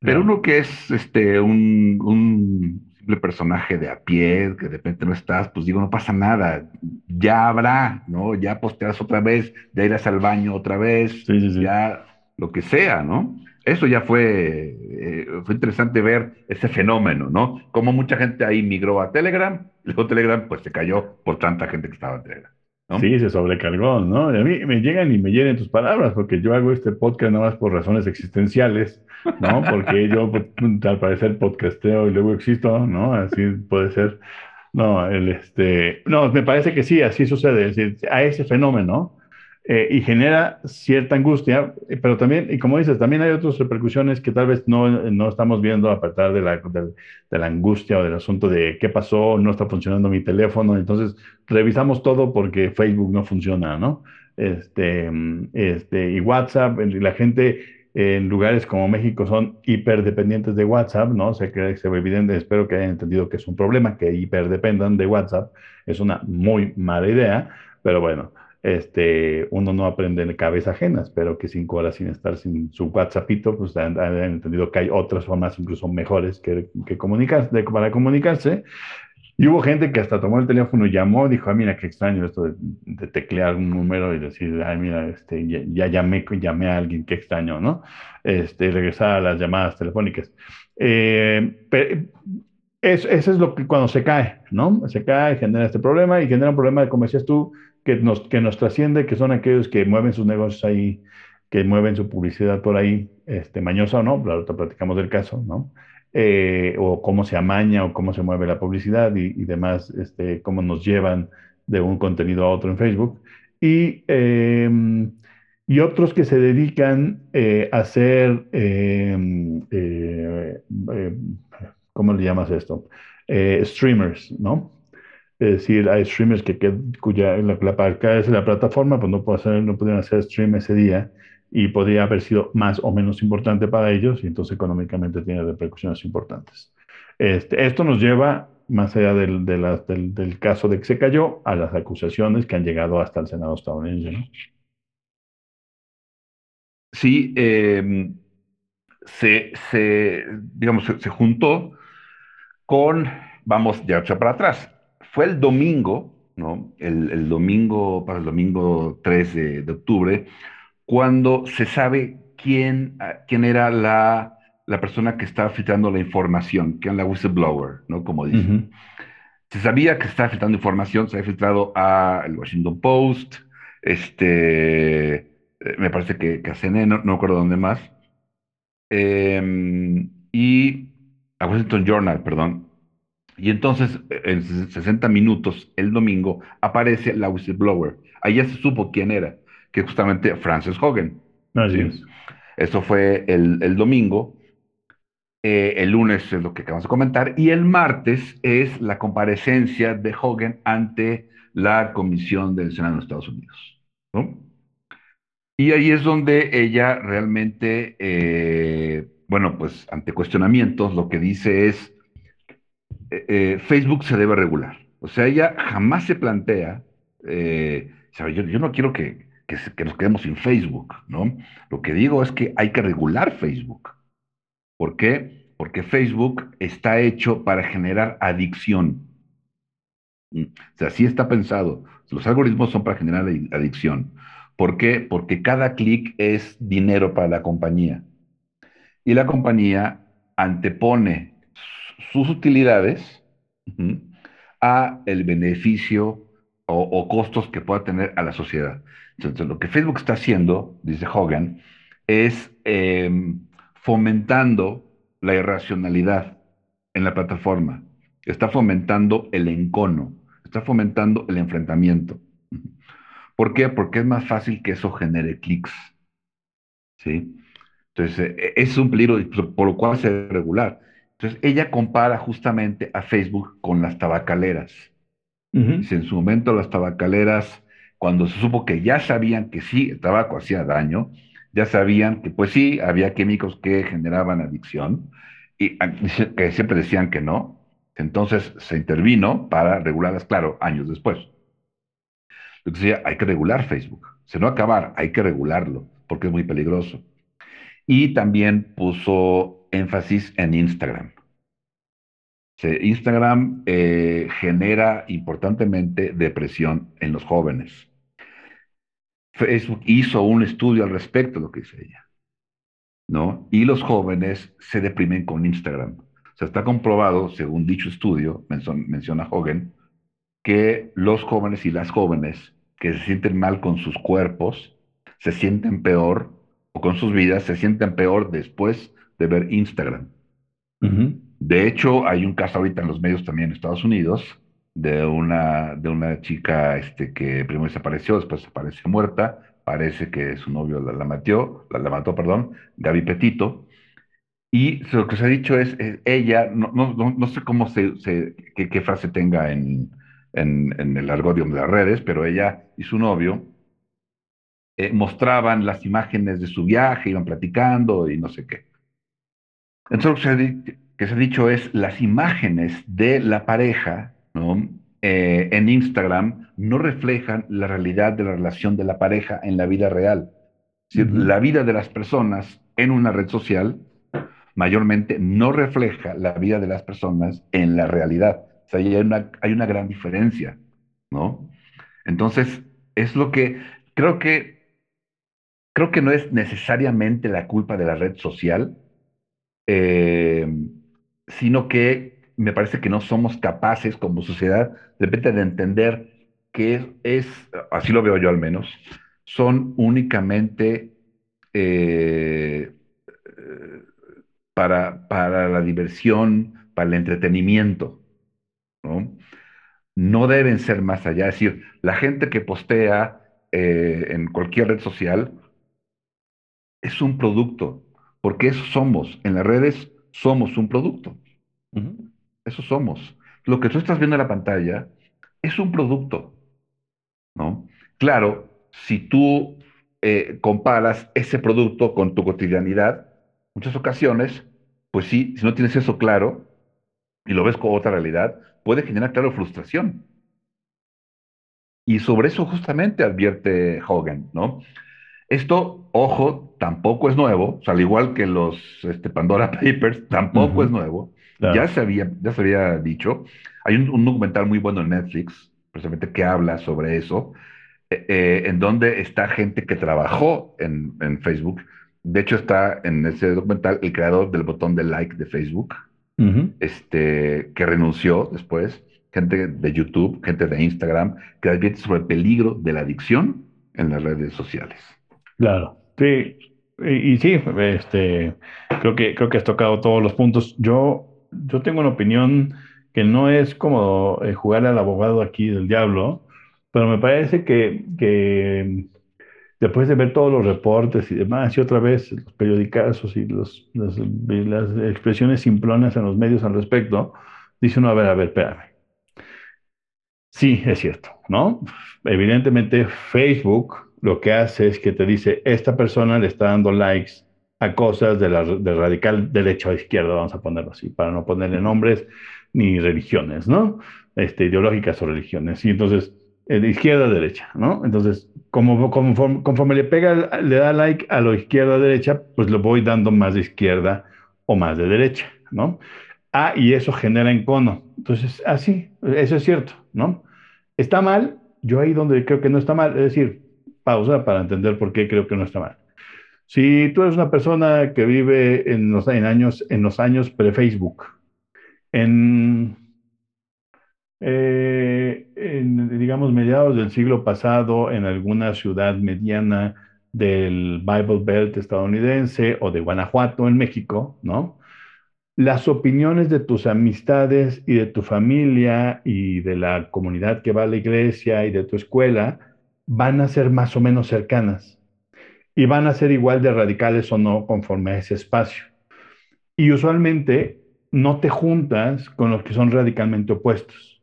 Pero uno que es este, un, un, simple personaje de a pie, que de repente no estás, pues digo, no pasa nada, ya habrá, ¿no? Ya posteas otra vez, ya irás al baño otra vez, ya lo que sea, ¿no? Eso ya fue, eh, fue interesante ver ese fenómeno, ¿no? Como mucha gente ahí migró a Telegram, luego Telegram pues se cayó por tanta gente que estaba en Telegram. Sí, se sobrecargó, ¿no? Y a mí me llegan y me llenan tus palabras, porque yo hago este podcast nada más por razones existenciales, ¿no? Porque yo, pues, al parecer, podcasteo y luego existo, ¿no? Así puede ser. No, el, este, no, me parece que sí, así sucede. Es decir, a ese fenómeno eh, y genera cierta angustia, eh, pero también, y como dices, también hay otras repercusiones que tal vez no, no estamos viendo a partir de la, de, la angustia o del asunto de qué pasó, no está funcionando mi teléfono, entonces revisamos todo porque Facebook no funciona, ¿no? Este, este, y WhatsApp, la gente en lugares como México son hiperdependientes de WhatsApp, ¿no? Se cree, se evidente, espero que hayan entendido que es un problema, que hiperdependan de WhatsApp, es una muy mala idea, pero bueno, este, uno no aprende en cabeza ajena, espero que cinco horas sin estar sin su WhatsAppito, pues hayan, entendido que hay otras formas incluso mejores que, que comunicarse, para comunicarse, y hubo gente que hasta tomó el teléfono llamó, dijo, ah, mira, qué extraño esto de, teclear un número y decir, ay, mira, este, ya, llamé, llamé a alguien, qué extraño, ¿no? Este, regresar a las llamadas telefónicas. Eh, eso, es lo que cuando se cae, ¿no? Se cae, genera este problema y genera un problema, como decías tú, que nos, que nos trasciende, que son aquellos que mueven sus negocios ahí, que mueven su publicidad por ahí, este, mañosa o no, te platicamos del caso, ¿no? Eh, o cómo se amaña o cómo se mueve la publicidad y, demás, este, cómo nos llevan de un contenido a otro en Facebook. Y, em, y otros que se dedican eh, a hacer, em, eh, ¿cómo le llamas esto? streamers, ¿no? Es decir, hay streamers que, cuya la, la, es la plataforma, pues no, hacer, no pudieron hacer stream ese día y podría haber sido más o menos importante para ellos y entonces económicamente tiene repercusiones importantes. Este, esto nos lleva, más allá del, del, caso de que se cayó, a las acusaciones que han llegado hasta el Senado estadounidense. ¿no? Sí, em, se, se, digamos, se, juntó con, vamos ya para atrás, fue el domingo, ¿no? El, el domingo, para el domingo 3 de octubre, cuando se sabe quién, ah, quién era la, la persona que estaba filtrando la información, quién la whistleblower, ¿no? Como dicen. Se sabía que estaba filtrando información, se había filtrado a el Washington Post, este, eh, me parece que, que a CNN, no, no acuerdo dónde más, em, y a Washington Journal, perdón. Y entonces, en 60 minutos, el domingo, aparece la whistleblower. Ahí ya se supo quién era que justamente Frances Hogan. Así es. Eso fue el, domingo. Eh, el lunes es lo que acabamos de comentar. Y el martes es la comparecencia de Hogan ante la Comisión del Senado de Estados Unidos. Y ahí es donde ella realmente, eh, bueno, pues ante cuestionamientos, lo que dice es, eh, Facebook se debe regular. O sea, ella jamás se plantea, yo, no quiero que, que, nos quedemos sin Facebook, ¿no? Lo que digo es que hay que regular Facebook. ¿Por qué? Porque Facebook está hecho para generar adicción. Mm, o sea, sí está pensado. Los algoritmos son para generar adicción. ¿Por qué? Porque cada clic es dinero para la compañía. Y la compañía antepone sus utilidades a el beneficio o, costos que pueda tener a la sociedad. Entonces, lo que Facebook está haciendo, dice Hogan, es em, fomentando la irracionalidad en la plataforma. Está fomentando el encono, está fomentando el enfrentamiento. ¿Por qué? Porque es más fácil que eso genere clics. ¿Sí? Entonces, e, es un peligro por lo cual se debe regular. Entonces, ella compara justamente a Facebook con las tabacaleras. Dice, en su momento las tabacaleras, cuando se supo que ya sabían que sí, el tabaco hacía daño, ya sabían que pues sí, había químicos que generaban adicción, y que siempre decían que no. Entonces se intervino para regularlas, claro, años después. Lo decía, hay que regular Facebook. Se no acabar, hay que regularlo, porque es muy peligroso. Y también puso énfasis en Instagram. Instagram eh, genera importantemente depresión en los jóvenes. Facebook hizo un estudio al respecto lo que dice ella, ¿no? Y los jóvenes se deprimen con Instagram. Está comprobado, según dicho estudio, menciona Hogan, que los jóvenes y las jóvenes que se sienten mal con sus cuerpos, se sienten peor, o con sus vidas, se sienten peor después de ver Instagram. De hecho, hay un caso ahorita en los medios también en Estados Unidos de una, de una chica este, que primero desapareció, después apareció muerta, parece que su novio la, la mató, la, la mató, perdón, Gaby Petito, y lo que se ha dicho es, eh, ella, no, no, no, no sé cómo se, se qué, qué frase tenga en, en, en el argodium de las redes, pero ella y su novio eh, mostraban las imágenes de su viaje, iban platicando y no sé qué. Entonces, lo que se ha, dicho es las imágenes de la pareja, ¿no? Eh, en Instagram no reflejan la realidad de la relación de la pareja en la vida real. Es decir, Ujú. la vida de las personas en una red social mayormente no refleja la vida de las personas en la realidad. O sea, hay una, hay una gran diferencia, ¿no? Entonces, es lo que creo que creo que no es necesariamente la culpa de la red social, eh, sino que me parece que no somos capaces como sociedad de repente de entender que es, así lo veo yo al menos, son únicamente eh, para, para la diversión, para el entretenimiento, ¿no? No deben ser más allá. Es decir, la gente que postea eh, en cualquier red social es un producto, porque eso somos. En las redes somos un producto, eso somos. Lo que tú estás viendo en la pantalla es un producto, ¿no? Claro, si tú eh, comparas ese producto con tu cotidianidad, muchas ocasiones, pues sí, si no tienes eso claro y lo ves con otra realidad, puede generar, claro, frustración. Y sobre eso justamente advierte Hogan, ¿no? Esto, ojo, tampoco es nuevo, o sea, al igual que los este, Pandora Papers, tampoco es nuevo. Ya se había, ya se había dicho. Hay un, un documental muy bueno en Netflix, precisamente, que habla sobre eso, eh, eh, en donde está gente que trabajó en, en Facebook. De hecho, está en ese documental el creador del botón de like de Facebook, este, que renunció después, gente de YouTube, gente de Instagram, que advierte sobre el peligro de la adicción en las redes sociales. Claro, sí, y, sí, este, creo que, creo que has tocado todos los puntos. Yo, yo tengo una opinión que no es como eh, jugar al abogado aquí del diablo, pero me parece que, que después de ver todos los reportes y demás, y otra vez los periodicazos y los, las, las expresiones simplonas en los medios al respecto, dice uno, a ver, a ver, espérame. Sí, es cierto, ¿no? Evidentemente Facebook lo que hace es que te dice, esta persona le está dando likes a cosas de la de radical derecha o izquierda, vamos a ponerlo así, para no ponerle nombres ni religiones, ¿no? Este, ideológicas o religiones. Y entonces, eh, de izquierda a derecha, ¿no? Entonces, como, conforme, conforme le pega, le da like a lo izquierda a derecha, pues lo voy dando más de izquierda o más de derecha, ¿no? Ah, y eso genera encono. Entonces, así, eso es cierto, ¿no? ¿Está mal? Yo ahí donde creo que no está mal, es decir, pausa para entender por qué creo que no está mal. Si tú eres una persona que vive en los, en años, en los años pre-Facebook, en, eh, en, digamos, mediados del siglo pasado, en alguna ciudad mediana del Bible Belt estadounidense o de Guanajuato en México, ¿no? las opiniones de tus amistades y de tu familia y de la comunidad que va a la iglesia y de tu escuela van a ser más o menos cercanas y van a ser igual de radicales o no conforme a ese espacio. Y usualmente no te juntas con los que son radicalmente opuestos.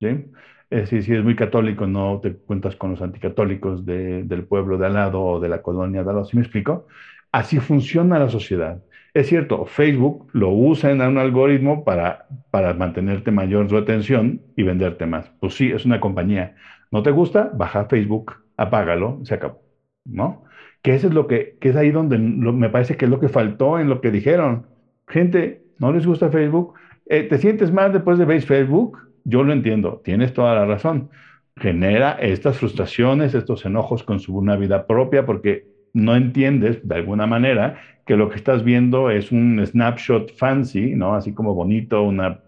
¿sí? Es decir, si eres muy católico, no te cuentas con los anticatólicos de, del pueblo de al lado o de la colonia de al lado. ¿Sí me explico? Así funciona la sociedad. Es cierto, Facebook lo usa en un algoritmo para, para mantenerte mayor su atención y venderte más. Pues sí, es una compañía. ¿No te gusta? Baja Facebook, apágalo, se acabó. ¿No? Que eso es lo que, que es ahí donde me parece que es lo que faltó en lo que dijeron. Gente, ¿no les gusta Facebook? Eh, ¿Te sientes mal después de ver Facebook? Yo lo entiendo, tienes toda la razón. Genera estas frustraciones, estos enojos con su una vida propia, porque no entiendes de alguna manera que lo que estás viendo es un snapshot fancy, ¿no? Así como bonito, una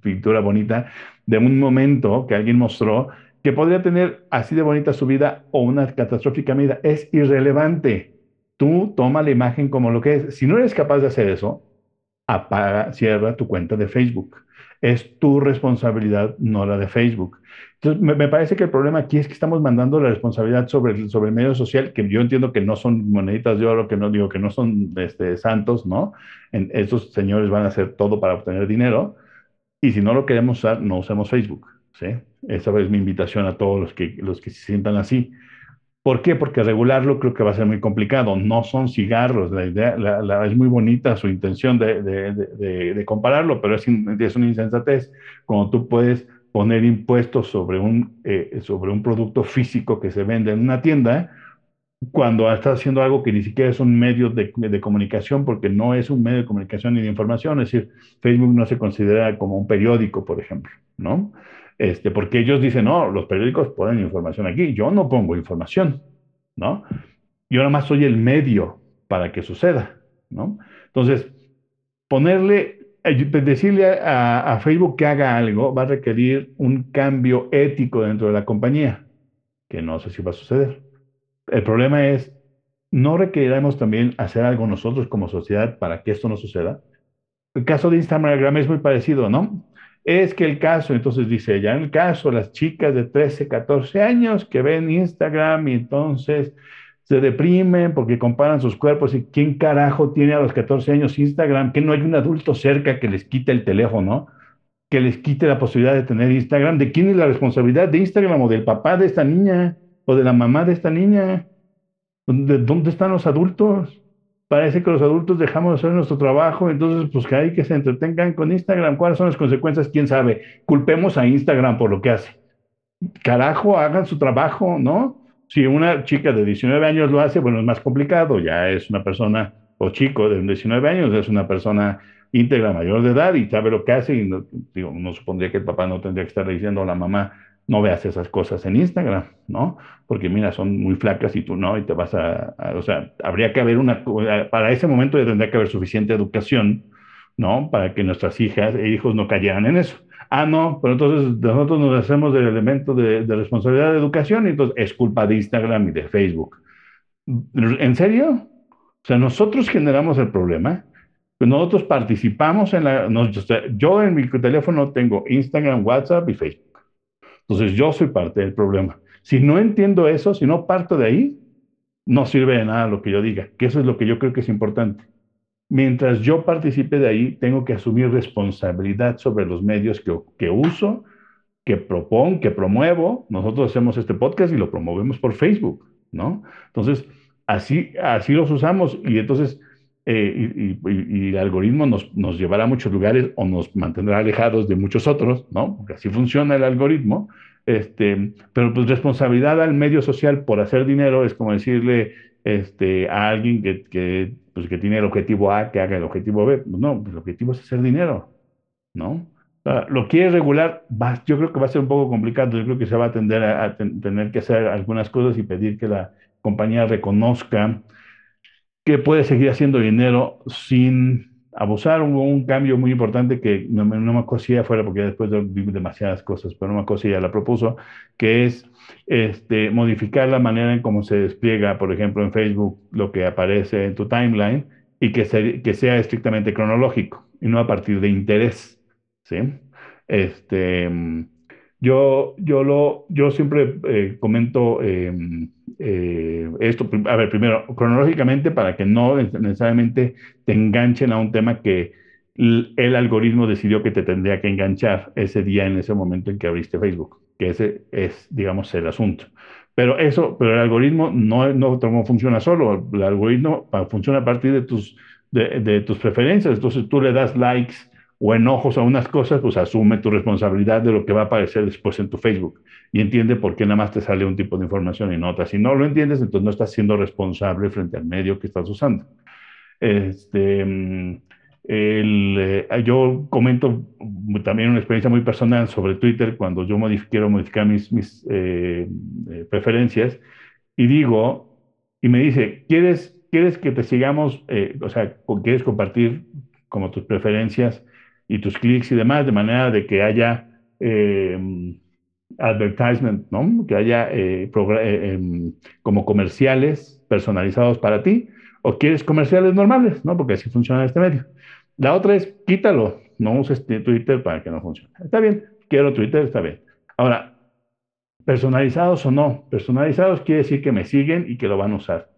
pintura bonita de un momento que alguien mostró que podría tener así de bonita su vida o una catastrófica vida. Es irrelevante. Tú toma la imagen como lo que es. Si no eres capaz de hacer eso, apaga, cierra tu cuenta de Facebook. Es tu responsabilidad, no la de Facebook. Entonces, me, parece que el problema aquí es que estamos mandando la responsabilidad sobre, sobre el medio social, que yo entiendo que no son moneditas de oro, que no digo que no son este, santos, ¿no? En, estos señores van a hacer todo para obtener dinero, y si no lo queremos usar, no usemos Facebook, ¿sí? Esa es mi invitación a todos los que, los que se sientan así. ¿Por qué? Porque regularlo creo que va a ser muy complicado. No son cigarros. La idea la, es muy bonita su intención de, de, compararlo, pero es, es, una insensatez. Como tú puedes poner impuestos sobre un, eh, sobre un producto físico que se vende en una tienda, cuando estás haciendo algo que ni siquiera es un medio de, de, comunicación, porque no es un medio de comunicación ni de información, es decir, Facebook no se considera como un periódico, por ejemplo, ¿no? Este, porque ellos dicen, no, los periódicos ponen información aquí, yo no pongo información, ¿no? Yo nada más soy el medio para que suceda, ¿no? Entonces, ponerle, eh, decirle a, a Facebook que haga algo va a requerir un cambio ético dentro de la compañía, que no sé si va a suceder. El problema es, ¿no requeriremos también hacer algo nosotros como sociedad para que esto no suceda? El caso de Instagram es muy parecido, ¿no? Es que el caso, entonces dice ella, el caso, las chicas de 13, 14 años que ven Instagram y entonces se deprimen porque comparan sus cuerpos y quién carajo tiene a los 14 años Instagram, que no hay un adulto cerca que les quite el teléfono, que les quite la posibilidad de tener Instagram, ¿de quién es la responsabilidad de Instagram o del papá de esta niña o de la mamá de esta niña? ¿De dónde están los adultos? Parece que los adultos dejamos de hacer nuestro trabajo, entonces pues que hay que se entretengan con Instagram. ¿Cuáles son las consecuencias? ¿Quién sabe? Culpemos a Instagram por lo que hace. Carajo, hagan su trabajo, ¿no? Si una chica de 19 años lo hace, bueno, es más complicado, ya es una persona, o chico de 19 años, es una persona íntegra mayor de edad y sabe lo que hace y no, digo, no supondría que el papá no tendría que estar diciendo a la mamá, no veas esas cosas en Instagram, ¿no? Porque mira, son muy flacas y tú no, y te vas a, o sea, habría que haber una, para ese momento tendría que haber suficiente educación, ¿no? Para que nuestras hijas e hijos no cayeran en eso. Ah, no, pero entonces nosotros nos hacemos del elemento de, responsabilidad de educación y entonces es culpa de Instagram y de Facebook. ¿En serio? O sea, nosotros generamos el problema, nosotros participamos en la, yo en mi teléfono tengo Instagram, WhatsApp y Facebook. Entonces yo soy parte del problema. Si no entiendo eso, si no parto de ahí, no sirve de nada lo que yo diga, que eso es lo que yo creo que es importante. Mientras yo participe de ahí, tengo que asumir responsabilidad sobre los medios que, uso, que propongo, que promuevo. Nosotros hacemos este podcast y lo promovemos por Facebook, ¿no? Entonces, así, así los usamos y entonces eh, y, el algoritmo nos, nos, llevará a muchos lugares o nos mantendrá alejados de muchos otros, ¿no? Porque así funciona el algoritmo. Este, pero pues responsabilidad al medio social por hacer dinero es como decirle este, a alguien que, que, pues, que tiene el objetivo A que haga el objetivo B. Pues, no, pues, el objetivo es hacer dinero, ¿no? lo quiere regular, va, yo creo que va a ser un poco complicado, yo creo que se va a tender a, tener que hacer algunas cosas y pedir que la compañía reconozca que puede seguir haciendo dinero sin abusar. Hubo un cambio muy importante que no, no me acuerdo si fuera, porque después vi demasiadas cosas, pero no me acuerdo la propuso, que es este, modificar la manera en cómo se despliega, por ejemplo, en Facebook, lo que aparece en tu timeline y que, que sea estrictamente cronológico y no a partir de interés. ¿sí? Este, yo, yo, lo, yo siempre eh, comento em, eh, esto, a ver, primero, cronológicamente, para que no necesariamente te enganchen a un tema que el algoritmo decidió que te tendría que enganchar ese día, en ese momento en que abriste Facebook, que ese es, digamos, el asunto. Pero eso, pero el algoritmo no, no, funciona solo, el algoritmo funciona a partir de tus, de, de tus preferencias, entonces tú le das likes o enojos a unas cosas, pues asume tu responsabilidad de lo que va a aparecer después en tu Facebook y entiende por qué nada más te sale un tipo de información y no otra. Si no lo entiendes, entonces no estás siendo responsable frente al medio que estás usando. Este, mm, eh, yo comento también una experiencia muy personal sobre Twitter cuando yo quiero modificar mis, mis eh, eh, preferencias y digo, y me dice, ¿quieres, ¿quieres que te sigamos, o sea, quieres compartir como tus preferencias y tus clics y demás, de manera de que haya eh, advertisement, ¿no? Que haya eh, eh, em, como comerciales personalizados para ti, o quieres comerciales normales, ¿no? Porque así funciona este medio. La otra es quítalo, No uses Twitter para que no funcione. Está bien, quiero Twitter, está bien. Ahora, personalizados o no, personalizados quiere decir que me siguen y que lo van a usar.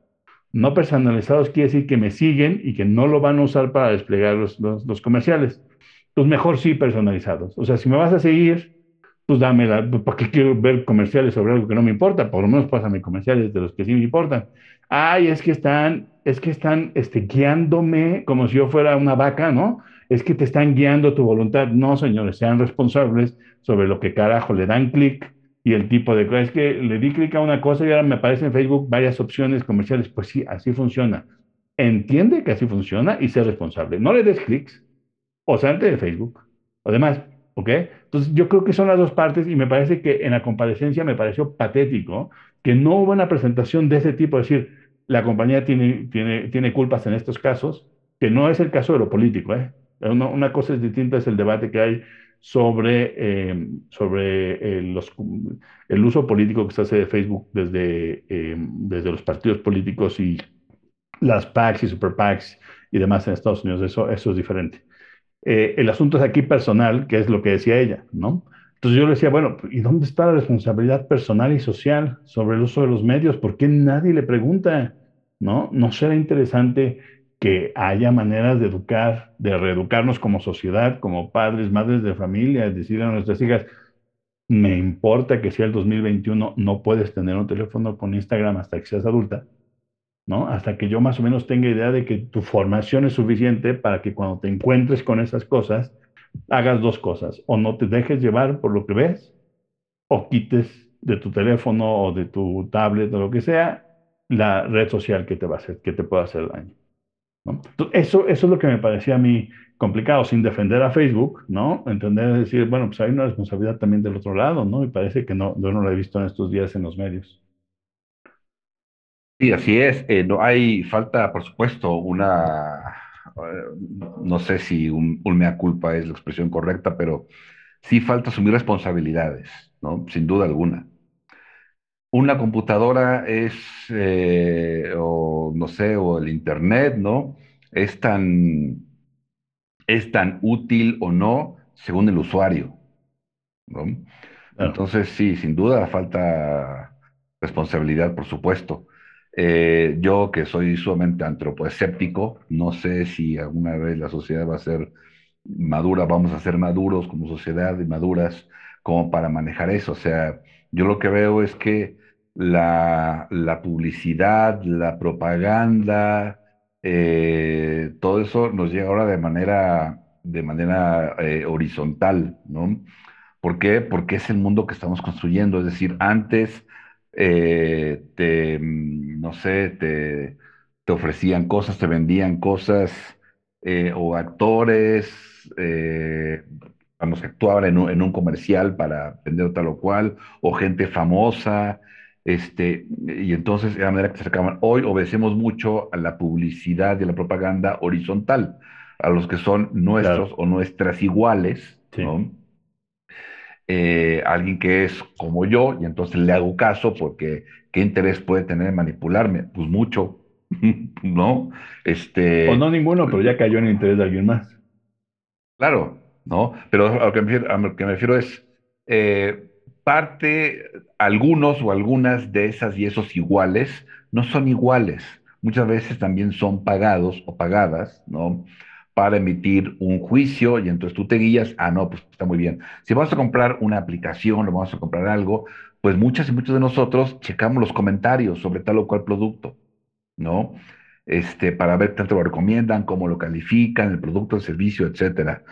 No personalizados quiere decir que me siguen y que no lo van a usar para desplegar los, los, comerciales. Pues mejor sí personalizados. O sea, si me vas a seguir, pues dámela. ¿Para qué quiero ver comerciales sobre algo que no me importa? Por lo menos pásame comerciales de los que sí me importan. Ay, es que están, es que están este, guiándome como si yo fuera una vaca, ¿no? Es que te están guiando tu voluntad. No, señores, sean responsables sobre lo que carajo le dan clic y el tipo de. Es que le di clic a una cosa y ahora me aparece en Facebook varias opciones comerciales. Pues sí, así funciona. Entiende que así funciona y sé responsable. No le des clics o salte de Facebook. Además, ¿ok? Entonces yo creo que son las dos partes y me parece que en la comparecencia me pareció patético que no hubo una presentación de ese tipo, es decir, la compañía tiene, tiene, tiene culpas en estos casos, que no es el caso de lo político, ¿eh? Una, cosa es distinta, es el debate que hay sobre, eh, sobre eh, el uso político que se hace de Facebook desde, eh, desde los partidos políticos y las PACs y super PACs y demás en Estados Unidos. Eso, eso es diferente. El asunto es aquí personal, que es lo que decía ella, ¿no? Entonces yo le decía, bueno, ¿y dónde está la responsabilidad personal y social sobre el uso de los medios? ¿Por qué nadie le pregunta? ¿No? ¿No será interesante que haya maneras de educar, de reeducarnos como sociedad, como padres, madres de familia, decir a nuestras hijas, me importa que sea el 2021, no puedes tener un teléfono con Instagram hasta que seas adulta, ¿no? Hasta que yo más o menos tenga idea de que tu formación es suficiente para que cuando te encuentres con esas cosas, hagas dos cosas, o no te dejes llevar por lo que ves, o quites de tu teléfono o de tu tablet o lo que sea la red social que te va a hacer, que te pueda hacer daño eso, eso es lo que me parecía a mí complicado, sin defender a Facebook, ¿no? Entender, decir, bueno, pues hay una responsabilidad también del otro lado, ¿no? Y parece que no, yo no lo he visto en estos días en los medios. Sí, así es. Eh, no hay falta, por supuesto, una, no sé si un, mea culpa es la expresión correcta, pero sí falta asumir responsabilidades, ¿no? Sin duda alguna una computadora es, eh, o no sé, o el Internet, ¿no? Es tan, es tan útil o no según el usuario, ¿no? Entonces, sí, sin duda falta responsabilidad, por supuesto. Eh, yo que soy sumamente antropoescéptico, no sé si alguna vez la sociedad va a ser madura, vamos a ser maduros como sociedad y maduras como para manejar eso. O sea, yo lo que veo es que la, publicidad, la propaganda, eh, todo eso nos llega ahora de manera, de manera eh, horizontal, ¿no? ¿Por qué? Porque es el mundo que estamos construyendo. Es decir, antes eh, te, mm, no sé, te, te, ofrecían cosas, te vendían cosas, o actores, vamos, que actuaban en un, en un comercial para vender tal o cual, o gente famosa, este, y entonces, de la manera que se acercaban. Hoy obedecemos mucho a la publicidad y a la propaganda horizontal, a los que son nuestros o nuestras iguales, ¿no? Eh, alguien que es como yo, y entonces le hago caso porque ¿qué interés puede tener en manipularme? Pues mucho, ¿no? Este, o no ninguno, pero ya cayó en el interés de alguien más. Claro, ¿no? Pero a lo que me refiero, es, eh, parte, algunos o algunas de esas y esos iguales no son iguales. Muchas veces también son pagados o pagadas, ¿no? Para emitir un juicio y entonces tú te guías, ah, no, pues está muy bien. Si vamos a comprar una aplicación o vamos a comprar algo, pues muchas y muchos de nosotros checamos los comentarios sobre tal o cual producto, ¿no? Este, para ver tanto lo recomiendan, cómo lo califican, el producto, el servicio, etcétera.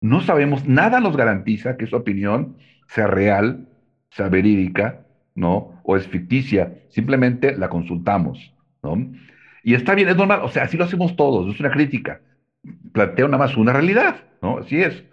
No sabemos, nada nos garantiza que esa opinión sea real, sea verídica, ¿no? O es ficticia, simplemente la consultamos, ¿no? Y está bien, es normal, o sea, así lo hacemos todos, no es una crítica, plantea nada más una realidad, ¿no? Así es.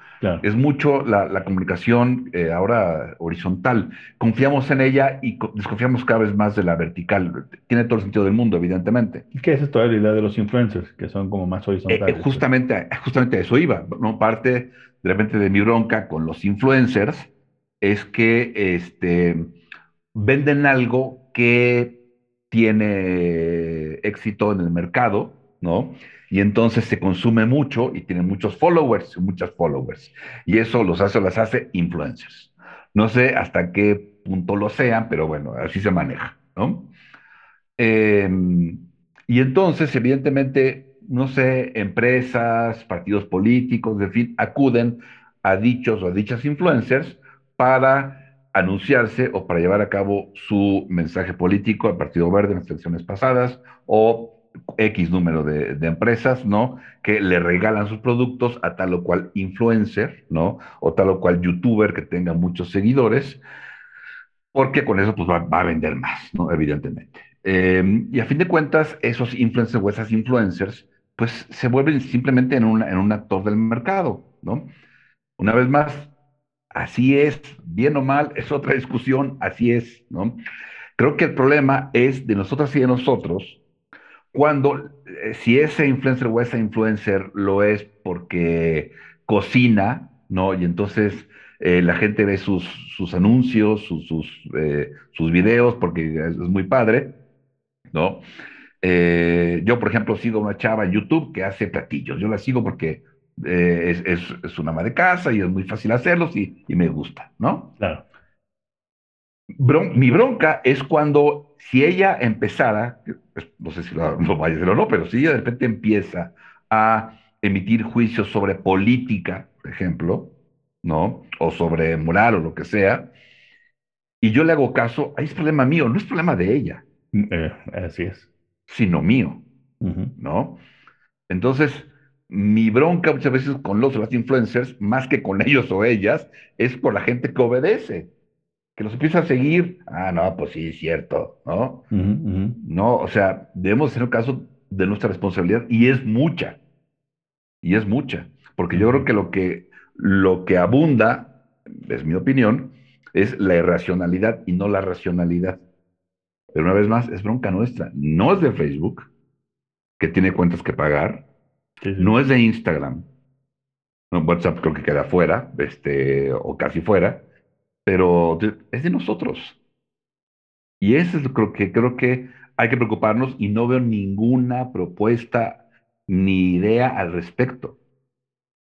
Es mucho la, comunicación eh, ahora horizontal. Confiamos en ella y desconfiamos cada vez más de la vertical. Tiene todo el sentido del mundo, evidentemente. ¿Y qué es esto de la idea de los influencers, que son como más horizontales? Eh, justamente, justamente a eso iba. ¿no? Parte de repente de mi bronca con los influencers es que este, venden algo que tiene éxito en el mercado, ¿no? Y entonces se consume mucho y tienen muchos followers, muchas followers. Y eso los hace, las hace influencers. No sé hasta qué punto lo sean, pero bueno, así se maneja, ¿no? Em, y entonces, evidentemente, no sé, empresas, partidos políticos, en fin, acuden a dichos o a dichas influencers para anunciarse o para llevar a cabo su mensaje político al Partido Verde en las elecciones pasadas o X número de, empresas, ¿no? Que le regalan sus productos a tal o cual influencer, ¿no? O tal o cual youtuber que tenga muchos seguidores, porque con eso pues va, a vender más, ¿no? Evidentemente. Em, y a fin de cuentas, esos influencers o esas influencers, pues se vuelven simplemente en, en un actor del mercado, ¿no? Una vez más, así es, bien o mal, es otra discusión, así es, ¿no? Creo que el problema es de nosotras y de nosotros, cuando, eh, si ese influencer o esa influencer lo es porque cocina, ¿no? Y entonces eh, la gente ve sus, sus anuncios, sus, sus, eh, videos, porque es, muy padre, ¿no? yo, por ejemplo, sigo una chava en YouTube que hace platillos. Yo la sigo porque es, es, es, una ama de casa y es muy fácil hacerlos y, y me gusta, ¿no? Claro. mi bronca es cuando, si ella empezara, pues, no sé si lo, vaya a hacer o no, pero si ella de repente empieza a emitir juicios sobre política, por ejemplo, ¿no? O sobre moral o lo que sea, y yo le hago caso, ahí es problema mío, no es problema de ella. Eh, así es. Sino mío, ¿no? Entonces, mi bronca muchas veces con los, los influencers, más que con ellos o ellas, es por la gente que obedece que los empieza a seguir, ah, no, pues sí, es cierto, ¿no? No, o sea, debemos hacer caso de nuestra responsabilidad y es mucha, y es mucha, porque yo creo que lo que, lo que abunda, es mi opinión, es la irracionalidad y no la racionalidad. Pero una vez más, es bronca nuestra, no es de Facebook, que tiene cuentas que pagar, no es de Instagram, WhatsApp creo que queda fuera, este, o casi fuera, pero es de nosotros. Y eso es lo que creo que hay que preocuparnos y no veo ninguna propuesta ni idea al respecto.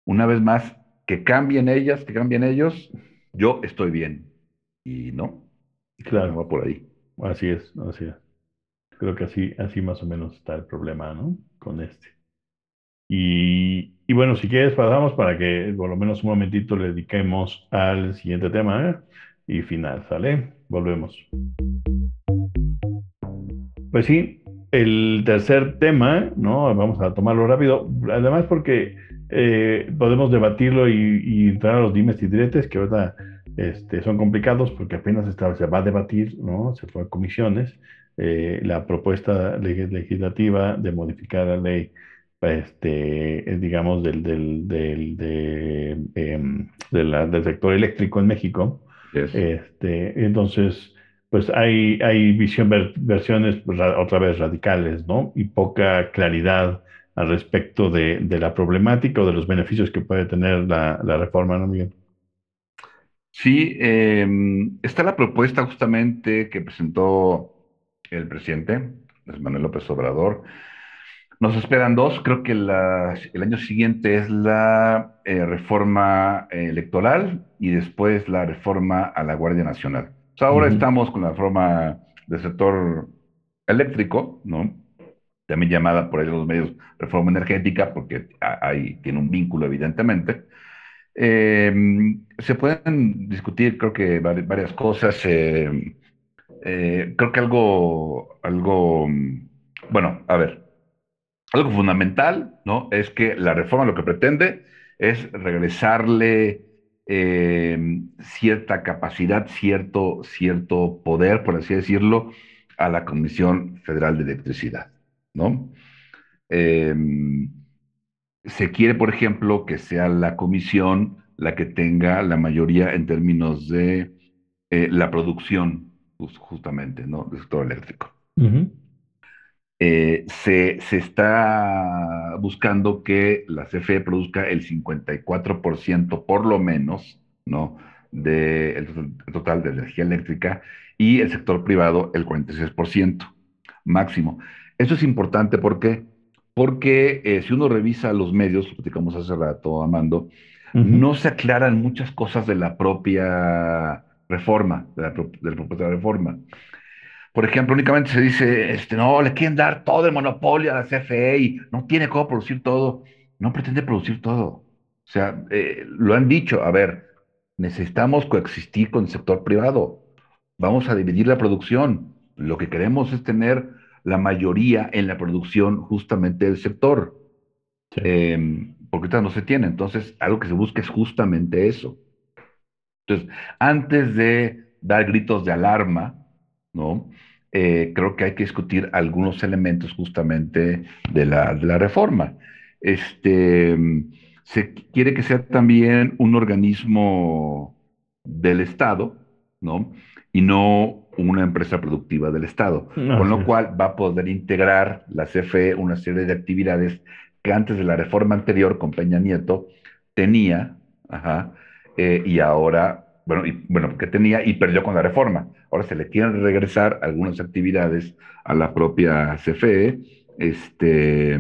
Una vez más, que cambien ellas, que cambien ellos, yo estoy bien. Y no, claro, va por ahí. Así es, así es. Creo que así, así más o menos está el problema, ¿no? Con este. Y, y bueno, si quieres, pasamos para que por lo menos un momentito le dediquemos al siguiente tema ¿eh? y final, ¿sale? Volvemos. Pues sí, el tercer tema, ¿no? Vamos a tomarlo rápido, además porque eh, podemos debatirlo y, entrar a los dimes y diretes que ahorita este, son complicados porque apenas está, se va a debatir, ¿no? Se fue a comisiones eh, la propuesta legislativa de modificar la ley este, eh, digamos, del, del, del, de, em, del sector eléctrico en México. Este, entonces, pues hay, hay visión, versiones pues, otra vez radicales, ¿no? Y poca claridad al respecto de, de, la problemática o de los beneficios que puede tener la, la reforma, ¿no, Miguel? Sí, em, está la propuesta justamente que presentó el presidente, Manuel López Obrador, nos esperan dos, creo que el año siguiente es la eh, reforma electoral y después la reforma a la Guardia Nacional. ahora estamos con la reforma del sector eléctrico, ¿no? También llamada por ahí los medios reforma energética, porque ahí tiene un vínculo evidentemente. Em, se pueden discutir, creo que varias cosas. Em, eh, creo que algo, algo, bueno, a ver, algo fundamental, ¿no? Es que la reforma lo que pretende es regresarle eh, cierta capacidad, cierto, cierto poder, por así decirlo, a la Comisión Federal de Electricidad, ¿no? Em, se quiere, por ejemplo, que sea la comisión la que tenga la mayoría en términos de eh, la producción, justamente, ¿no? Del sector eléctrico. Eh, se, está buscando que la CFE produzca el 54% por lo menos, ¿no? Del total de energía eléctrica y el sector privado el 46% máximo. Eso es importante porque, porque eh, si uno revisa los medios, lo platicamos hace rato, Amando, no se aclaran muchas cosas de la propia reforma, de la, de la propuesta de reforma. Por ejemplo, únicamente se dice, este, no, le quieren dar todo el monopolio a la CFE y no tiene cómo producir todo. No pretende producir todo. O sea, eh, lo han dicho, a ver, necesitamos coexistir con el sector privado. Vamos a dividir la producción. Lo que queremos es tener la mayoría en la producción justamente del sector, Sí, eh, porque ahorita no se tiene. Entonces, algo que se busca es justamente eso. Entonces, antes de dar gritos de alarma, ¿no? Eh, creo que hay que discutir algunos elementos justamente de la, de la reforma. Este, se quiere que sea también un organismo del Estado, ¿no? Y no una empresa productiva del Estado, con lo cual va a poder integrar la CFE una serie de actividades que antes de la reforma anterior con Peña Nieto tenía, ajá, eh, y ahora, bueno, y, bueno, que tenía y perdió con la reforma. Ahora se le quieren regresar algunas actividades a la propia CFE, este,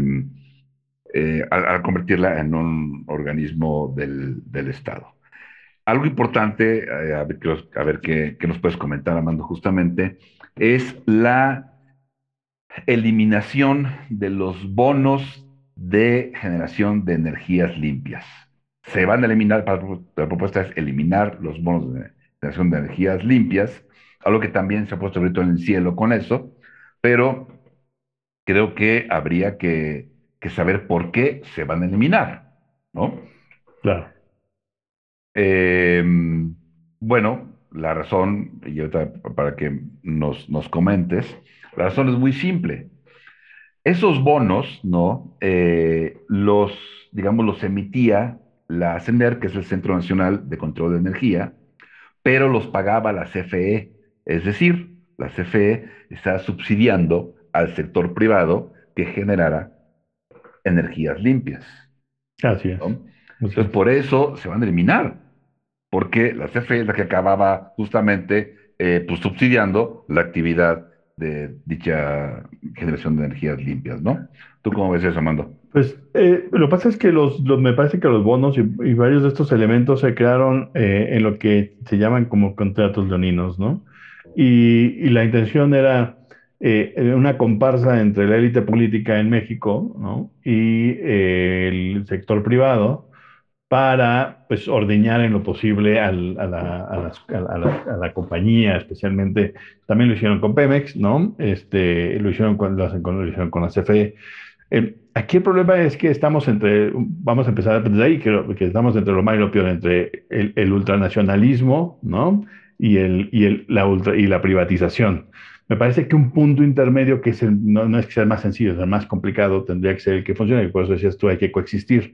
eh, al, convertirla en un organismo del, del Estado. Algo importante, eh, a ver, a qué nos puedes comentar, Amando, justamente, es la eliminación de los bonos de generación de energías limpias. Se van a eliminar, la propuesta es eliminar los bonos de generación de energías limpias, algo que también se ha puesto ahorita en el cielo con eso, pero creo que habría que, que saber por qué se van a eliminar, ¿no? Claro. Eh, bueno, la razón, y ahorita para que nos, nos comentes, la razón es muy simple. Esos bonos, ¿no? Eh, los, digamos, los emitía la CENER, que es el Centro Nacional de Control de Energía, pero los pagaba la CFE. Es decir, la CFE está subsidiando al sector privado que generara energías limpias, Así es. ¿no? Así Entonces, es. por eso se van a eliminar, porque la CFE es la que acababa justamente eh, pues, subsidiando la actividad de dicha generación de energías limpias, ¿no? ¿Tú cómo ves eso, Amando? Pues eh, lo que pasa es que los, los- me parece que los bonos y, y varios de estos elementos se crearon eh, en lo que se llaman como contratos leoninos, ¿no? Y, y la intención era eh, una comparsa entre la élite política en México, ¿no? Y eh, el sector privado para pues ordeñar en lo posible al- a la, a las- a la- a la compañía, especialmente, también lo hicieron con Pemex, ¿no? Este, lo hicieron con, lo con- lo hicieron con la CFE. Eh, aquí el problema es que estamos entre, vamos a empezar desde ahí, que, que estamos entre lo malo y lo peor, entre el, el ultranacionalismo, ¿no? Y, el, y, el, la ultra, y la privatización. Me parece que un punto intermedio que es no, no es que sea el más sencillo, es el más complicado, tendría que ser el que funcione, y por eso decías tú, hay que coexistir.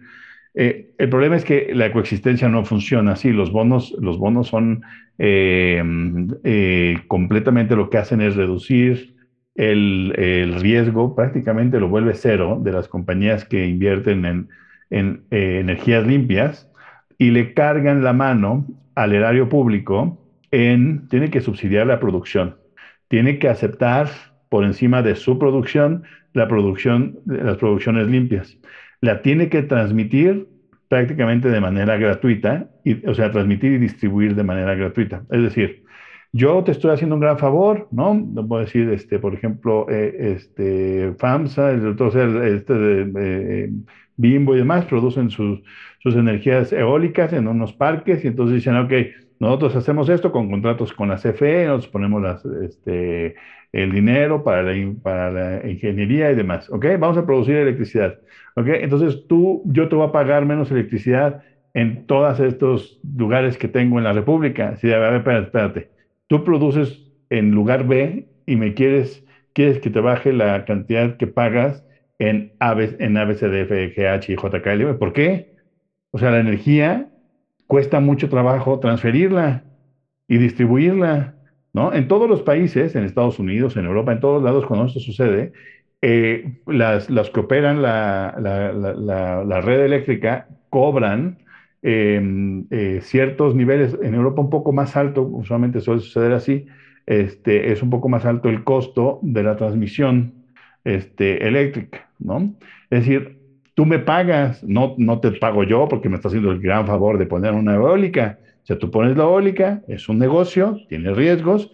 Eh, el problema es que la coexistencia no funciona así. Los bonos, los bonos son eh, eh, completamente lo que hacen es reducir el, el riesgo, prácticamente lo vuelve cero de las compañías que invierten en, en energías limpias y le cargan la mano al erario público en, tiene que subsidiar la producción, tiene que aceptar por encima de su producción la producción, las producciones limpias la tiene que transmitir prácticamente de manera gratuita, y, o sea, transmitir y distribuir de manera gratuita. Es decir, yo te estoy haciendo un gran favor, ¿no? No puedo decir, este, por ejemplo, eh, este, FAMSA, sea, este, eh, Bimbo y demás producen sus, sus energías eólicas en unos parques y entonces dicen, ok, nosotros hacemos esto con contratos con la CFE, nosotros ponemos este, el dinero para la, ingeniería y demás, ¿ok? Vamos a producir electricidad. ¿Ok? Entonces tú, yo te voy a pagar menos electricidad en todos estos lugares que tengo en la República. Sí, a ver, espérate, espérate. Tú produces en lugar B y me quieres, quieres que te baje la cantidad que pagas en, AB, en ABCDF, GH y JKL. ¿Por qué? O sea, la energía cuesta mucho trabajo transferirla y distribuirla, ¿no? En todos los países, en Estados Unidos, en Europa, en todos lados, cuando esto sucede, eh, las, las, que operan la, la, la, red eléctrica cobran eh, eh, ciertos niveles, en Europa un poco más alto, usualmente suele suceder así, este, es un poco más alto el costo de la transmisión este, eléctrica, ¿no? Es decir, tú me pagas, no, no te pago yo porque me estás haciendo el gran favor de poner una eólica. O sea, tú pones la eólica, es un negocio, tiene riesgos,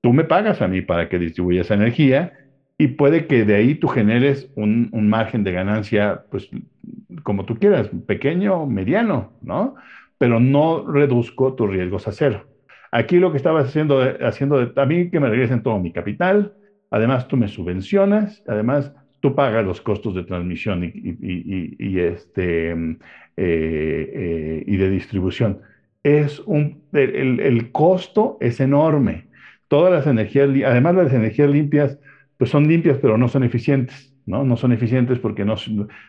tú me pagas a mí para que distribuya esa energía y puede que de ahí tú generes un, un margen de ganancia, pues como tú quieras, pequeño, mediano, ¿no? Pero no reduzco tus riesgos a cero. Aquí lo que estabas haciendo, haciendo a mí que me regresen todo mi capital, además tú me subvencionas, además tú pagas los costos de transmisión y, este, eh, eh, y de distribución. Es un, el, el, costo es enorme. Todas las energías, además las energías limpias, pues son limpias, pero no son eficientes, ¿no? No son eficientes porque no, o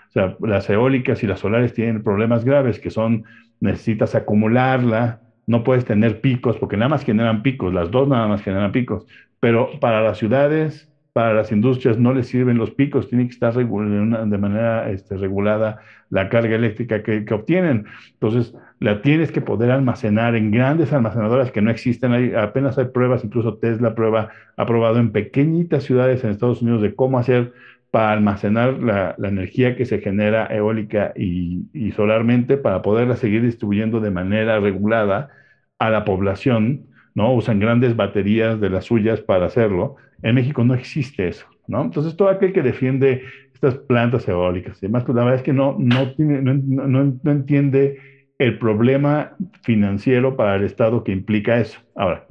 sea, las eólicas y las solares tienen problemas graves que son, necesitas acumularla, no puedes tener picos porque nada más generan picos, las dos nada más generan picos, pero para las ciudades para las industrias no les sirven los picos, tiene que estar de manera este, regulada la carga eléctrica que, obtienen. Entonces, la tienes que poder almacenar en grandes almacenadoras que no existen. Apenas hay pruebas, incluso Tesla prueba, ha probado en pequeñitas ciudades en Estados Unidos de cómo hacer para almacenar la, energía que se genera eólica y, y solarmente para poderla seguir distribuyendo de manera regulada a la población ¿no? Usan grandes baterías de las suyas para hacerlo. En México no existe eso, ¿no? Entonces, todo aquel que defiende estas plantas eólicas y demás, pues la verdad es que no, no, tiene, no, no, entiende el problema financiero para el Estado que implica eso. Ahora,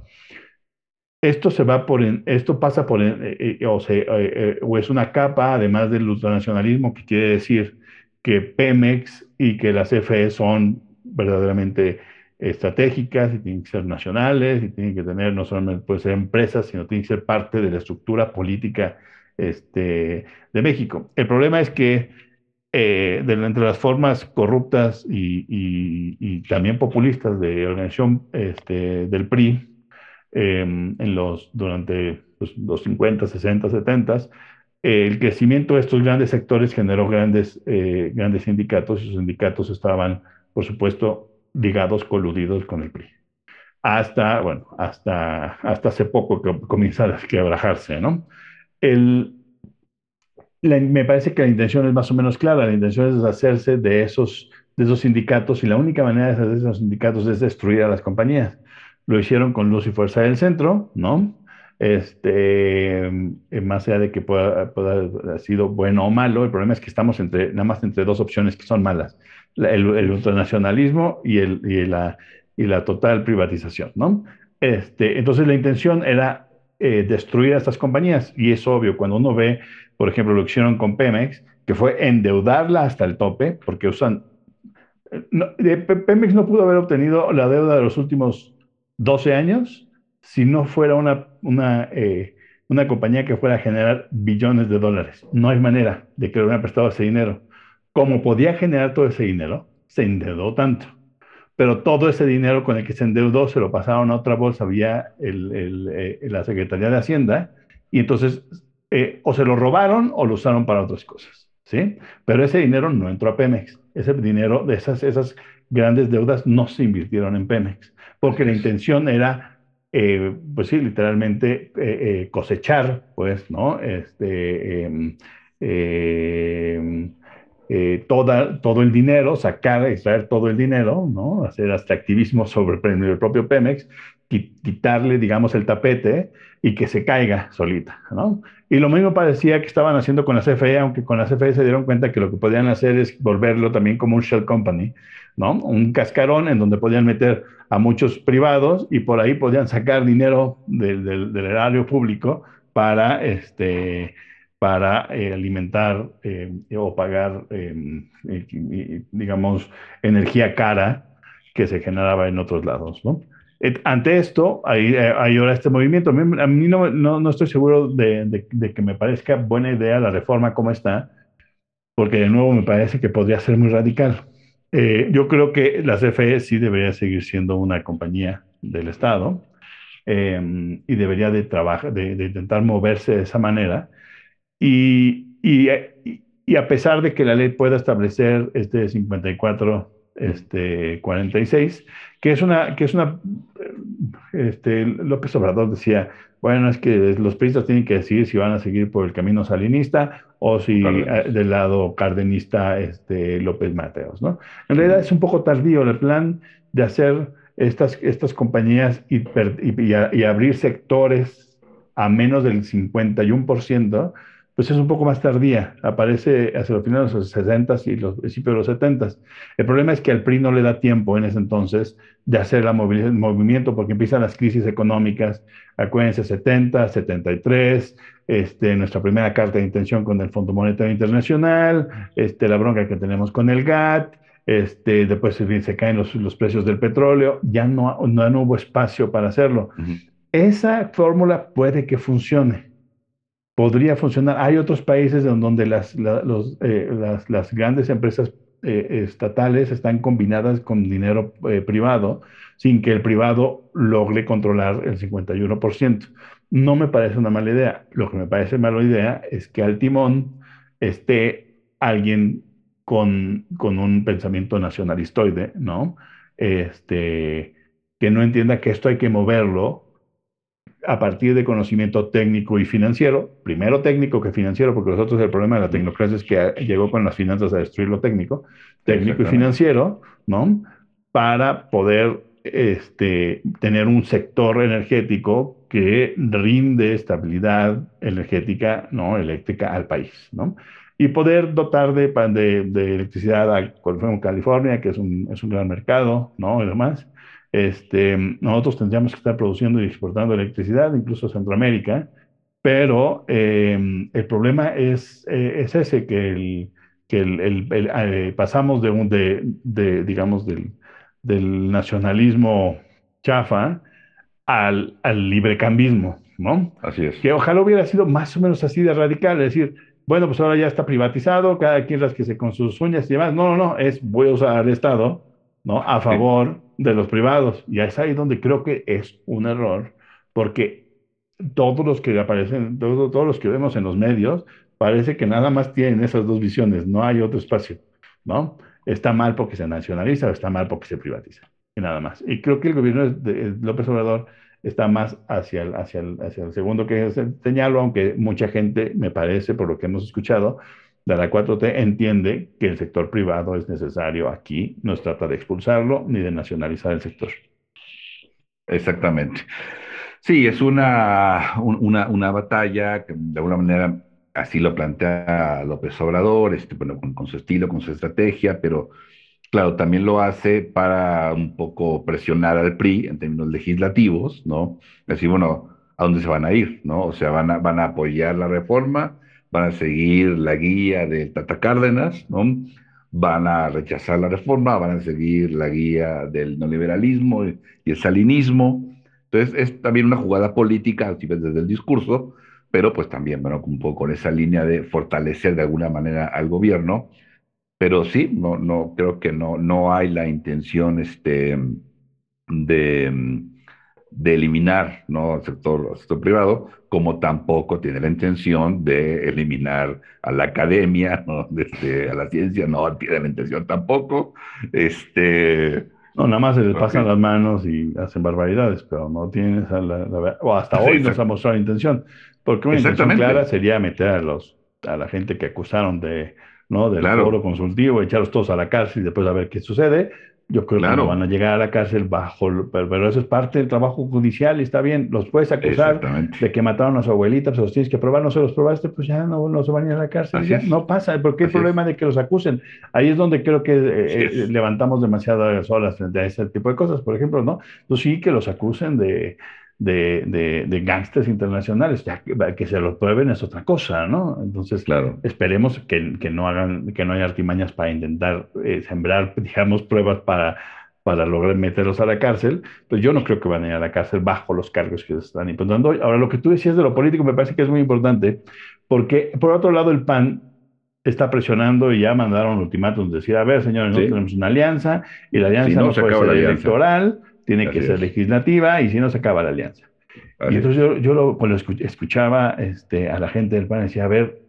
esto se va por esto pasa por eh, eh, o, se, eh, o, es una capa además del ultranacionalismo que quiere decir que Pemex y que las CFE son verdaderamente estratégicas y tienen que ser nacionales y tienen que tener no solamente ser empresas, sino tienen que ser parte de la estructura política este, de México. El problema es que eh, entre las formas corruptas y, también populistas de organización este, del PRI em, en los, durante pues, los 50, 60, 70, el crecimiento de estos grandes sectores generó grandes, eh, grandes sindicatos y esos sindicatos estaban, por supuesto, ligados, coludidos con el PRI. Hasta, bueno, hasta, hasta hace poco que comienza a quebrajarse, ¿no? El, me parece que la intención es más o menos clara, la intención es deshacerse de esos, de esos sindicatos y la única manera de deshacerse de esos sindicatos es destruir a las compañías. Lo hicieron con Luz y Fuerza del Centro, ¿no? Este, más allá de que pueda, pueda haber sido bueno o malo, el problema es que estamos entre, nada más entre dos opciones que son malas el, ultranacionalismo y, el, y, la, y la total privatización, ¿no? Este, entonces la intención era eh, destruir a estas compañías y es obvio cuando uno ve, por ejemplo, lo que hicieron con Pemex, que fue endeudarla hasta el tope, porque usan... Pemex no pudo haber obtenido la deuda de los últimos 12 años si no fuera una, una, eh, una compañía que fuera a generar billones de dólares. No hay manera de que le hubieran prestado ese dinero como podía generar todo ese dinero, se endeudó tanto. Pero todo ese dinero con el que se endeudó se lo pasaron a otra bolsa vía eh, la Secretaría de Hacienda y entonces eh, o se lo robaron o lo usaron para otras cosas. ¿sí? Pero ese dinero no entró a Pemex. Ese dinero de esas, esas grandes deudas no se invirtieron en Pemex porque la intención era eh, pues sí, literalmente cosechar, pues, ¿no? Este, em, em, eh, toda, todo el dinero, sacar, extraer todo el dinero, ¿no? hacer activismo sobre el propio Pemex, quitarle, digamos, el tapete y que se caiga solita. ¿no? Y lo mismo parecía que estaban haciendo con la CFE, aunque con la CFE se dieron cuenta que lo que podían hacer es volverlo también como un shell company, ¿no? un cascarón en donde podían meter a muchos privados y por ahí podían sacar dinero del, erario público para este, para eh, alimentar eh, o pagar, em, digamos, energía cara que se generaba en otros lados, ¿no? ante esto, hay, eh, hay, ahora este movimiento. A mí, no, no, estoy seguro de, que me parezca buena idea la reforma como está, porque de nuevo me parece que podría ser muy radical. Yo creo que la CFE sí debería seguir siendo una compañía del Estado em, y debería de, trabajar, de, intentar moverse de esa manera. Y, y, a pesar de que la ley pueda establecer este 54 este, 46, que es una, que es una, este, López Obrador decía, bueno, es que los periodistas tienen que decidir si van a seguir por el camino salinista o si eh, del lado cardenista este, López Mateos, ¿no? En realidad es un poco tardío el plan de hacer estas, estas compañías y, y, y abrir sectores a menos del 51%, pues es un poco más tardía, aparece hacia los finales de los 60 y los principios de los 70. El problema es que al PRI no le da tiempo en ese entonces de hacer la el movimiento porque empiezan las crisis económicas, acuérdense 70, 73, este, nuestra primera carta de intención con el Fondo Monetario Internacional, este, la bronca que tenemos con el GATT, este, después se caen los, los precios del petróleo, ya no, no, hubo espacio para hacerlo. Esa fórmula puede que funcione podría funcionar. Hay otros países donde las, eh, grandes empresas eh, estatales están combinadas con dinero eh, privado sin que el privado logre controlar el 51%. No me parece una mala idea. Lo que me parece mala idea es que al timón esté alguien con, con un pensamiento nacionalistoide, ¿no? Este, que no entienda que esto hay que moverlo a partir de conocimiento técnico y financiero, primero técnico que financiero, porque nosotros el problema de la tecnocracia es que llegó con las finanzas a destruir lo técnico, técnico y financiero, ¿no? Para poder este, tener un sector energético que rinde estabilidad energética, ¿no? Eléctrica al país, ¿no? Y poder dotar de, de, de electricidad a California, que es un, es un gran mercado, ¿no? Y demás este, nosotros tendríamos que estar produciendo y exportando electricidad, incluso a Centroamérica, pero em, el problema es, eh, es ese, que, el, que el, eh, pasamos de, un, de, de digamos, del, del, nacionalismo chafa al, al librecambismo, ¿no? Así es. Que ojalá hubiera sido más o menos así de radical, es decir, bueno, pues ahora ya está privatizado, cada quien rasquese con sus uñas y demás. No, no, no, es voy a usar al Estado, ¿no? A favor de los privados. Y es ahí donde creo que es un error, porque todos los que aparecen, todos, todos los que vemos en los medios, parece que nada más tienen esas dos visiones, no hay otro espacio, ¿no? Está mal porque se nacionaliza o está mal porque se privatiza, y nada más. Y creo que el gobierno de López Obrador está más hacia el, hacia el, hacia el segundo que señalo, aunque mucha gente, me parece, por lo que hemos escuchado, de la 4T entiende que el sector privado es necesario aquí, no se trata de expulsarlo ni de nacionalizar el sector. Exactamente. Sí, es una, una, una batalla que de alguna manera así lo plantea López Obrador, este, bueno, con, su estilo, con su estrategia, pero claro, también lo hace para un poco presionar al PRI en términos legislativos, ¿no? Decir, bueno, ¿a dónde se van a ir? ¿no? O sea, van a, van a apoyar la reforma, van a seguir la guía de Tata Cárdenas, ¿no? van a rechazar la reforma, van a seguir la guía del neoliberalismo y el salinismo. Entonces es también una jugada política, desde el discurso, pero pues también, bueno, un poco con esa línea de fortalecer de alguna manera al gobierno. Pero sí, no, no, creo que no, no hay la intención este, de de eliminar ¿no? al, sector, sector privado, como tampoco tiene la intención de eliminar a la academia, ¿no? Este, a la ciencia, no tiene la intención tampoco. Este, no, nada más se les pasan las manos y hacen barbaridades, pero no tienen esa, la, o hasta hoy no se ha mostrado la intención, porque una intención clara sería meter a, los, a la gente que acusaron de, ¿no? del foro consultivo, echarlos todos a la cárcel y después a ver qué sucede, yo creo que no van a llegar a la cárcel bajo, pero, eso es parte del trabajo judicial y está bien. Los puedes acusar de que mataron a su abuelita, pues los tienes que probar, no se los probaste, pues ya no, no se van a ir a la cárcel. no pasa, porque el problema de que los acusen. Ahí es donde creo que eh, eh, levantamos demasiadas olas frente a ese tipo de cosas, por ejemplo, ¿no? Pues sí, que los acusen de, de, de, de gángsters internacionales, ya que, se lo prueben es otra cosa, ¿no? Entonces, claro. esperemos que, que, no hagan, que no haya artimañas para intentar eh, sembrar, digamos, pruebas para, para lograr meterlos a la cárcel, pues yo no creo que van a ir a la cárcel bajo los cargos que se están imputando. Ahora, lo que tú decías de lo político me parece que es muy importante, porque por otro lado el PAN está presionando y ya mandaron ultimátum, decir, a ver, señores, nosotros tenemos una alianza y la alianza no, puede ser electoral, tiene que ser legislativa y si no se acaba la alianza. y entonces yo, yo lo, cuando escuchaba este, a la gente del PAN decía, a ver,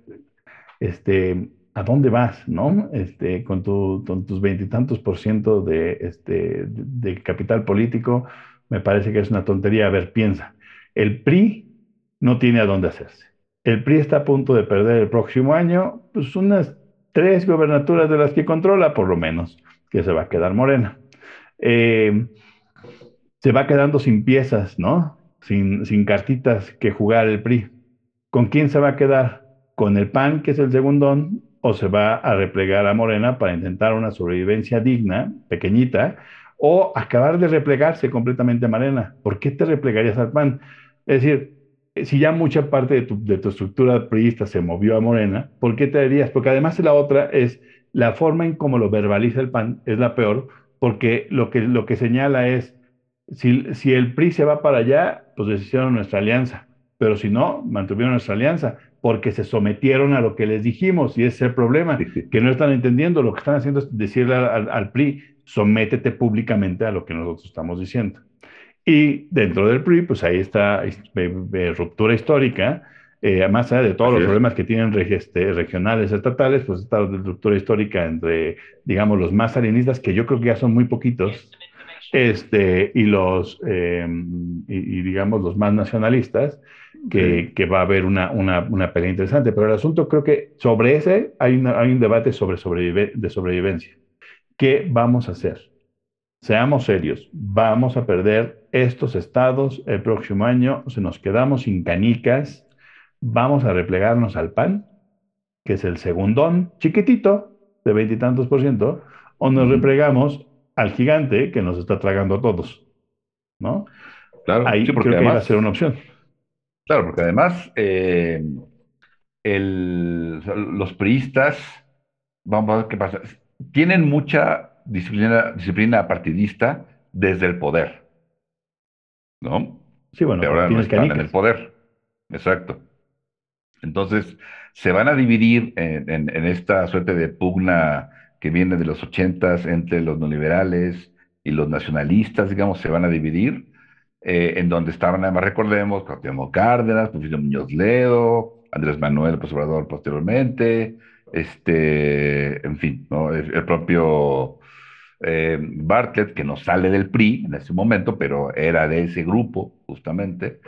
este, ¿a dónde vas, no? Este, con, tu, con tus veintitantos por ciento de, este, de, de capital político, me parece que es una tontería. A ver, piensa, el PRI no tiene a dónde hacerse. El PRI está a punto de perder el próximo año, pues unas tres gobernaturas de las que controla, por lo menos, que se va a quedar morena. Eh, se va quedando sin piezas, ¿no? Sin, sin cartitas que jugar el PRI. ¿Con quién se va a quedar? ¿Con el PAN, que es el segundón, o se va a replegar a Morena para intentar una sobrevivencia digna, pequeñita, o acabar de replegarse completamente a Morena? ¿Por qué te replegarías al PAN? Es decir, si ya mucha parte de tu, de tu estructura priista se movió a Morena, ¿por qué te dirías? Porque además la otra es la forma en cómo lo verbaliza el PAN es la peor, porque lo que, lo que señala es, si, si el PRI se va para allá, pues deshicieron nuestra alianza, pero si no, mantuvieron nuestra alianza, porque se sometieron a lo que les dijimos, y ese es el problema, que no están entendiendo, lo que están haciendo es decirle al, al PRI, sométete públicamente a lo que nosotros estamos diciendo. Y dentro del PRI, pues ahí está eh, ruptura histórica, eh, más allá de todos Así los es. problemas que tienen este, regionales, estatales, pues está la ruptura histórica entre, digamos, los más salinistas, que yo creo que ya son muy poquitos, este, y los, eh, y, y, digamos, los más nacionalistas, que, Sí. que va a haber una, una, una pelea interesante. Pero el asunto creo que sobre ese hay, una- hay un debate sobre sobrevive- de sobrevivencia. ¿Qué vamos a hacer? Seamos serios, vamos a perder estos estados el próximo año, si nos quedamos sin canicas, vamos a replegarnos al PAN, que es el segundón chiquitito de veintitantos por ciento, o nos replegamos al gigante que nos está tragando a todos, ¿no? Claro, Ahí sí, porque creo que iba a además, ser una opción. claro, porque además eh, el- los priistas, vamos a ver qué pasa, tienen mucha disciplina, disciplina partidista desde el poder, ¿no? Sí, bueno, Pero ahora no están en el poder. Exacto. Entonces, se van a dividir en, en- en esta suerte de pugna que viene de los ochentas entre los neoliberales y los nacionalistas, digamos, se van a dividir, eh, en donde estaban, además, recordemos, Cuauhtémoc Cárdenas, Porfirio Muñoz Ledo, Andrés Manuel López Obrador posteriormente, este, en fin, ¿no? El, propio eh, Bartlett, que no sale del PRI en ese momento, pero era de ese grupo, justamente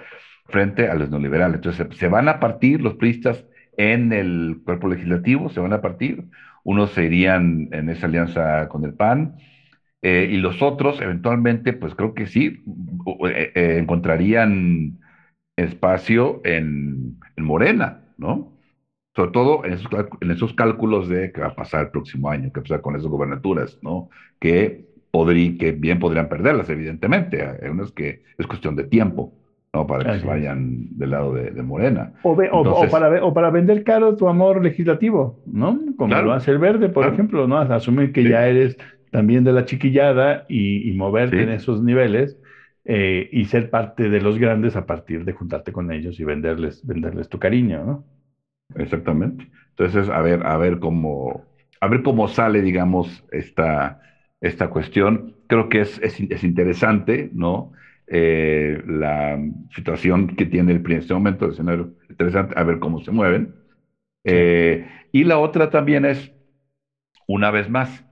frente a los neoliberales. Entonces, se van a partir los priistas en el cuerpo legislativo, se van a partir. Unos se irían en esa alianza con el PAN, eh, y los otros, eventualmente, pues creo que sí, eh, eh, encontrarían espacio en, en Morena, ¿no? Sobre todo en esos, en esos cálculos de qué va a pasar el próximo año, qué va a pasar con esas gobernaturas, ¿no? Que, podrí, que bien podrían perderlas, evidentemente. Hay unas que es cuestión de tiempo, ¿no? Para que se vayan del lado de, de Morena. O, ve- o- o Entonces, para, ve- o para vender caro tu amor legislativo, ¿no? Como Claro, lo hace el verde, por claro. ejemplo, ¿no? Asumir que Sí. ya eres también de la chiquillada y, y moverte Sí. en esos niveles eh, y ser parte de los grandes a partir de juntarte con ellos y venderles, venderles tu cariño, ¿no? Exactamente. Entonces, a ver, a ver cómo, a ver cómo sale, digamos, esta, esta cuestión. Creo que es, es, es interesante, ¿no? Eh, la situación que tiene el PRI en este momento, el escenario interesante, a ver cómo se mueven. Eh, y la otra también es, una vez más,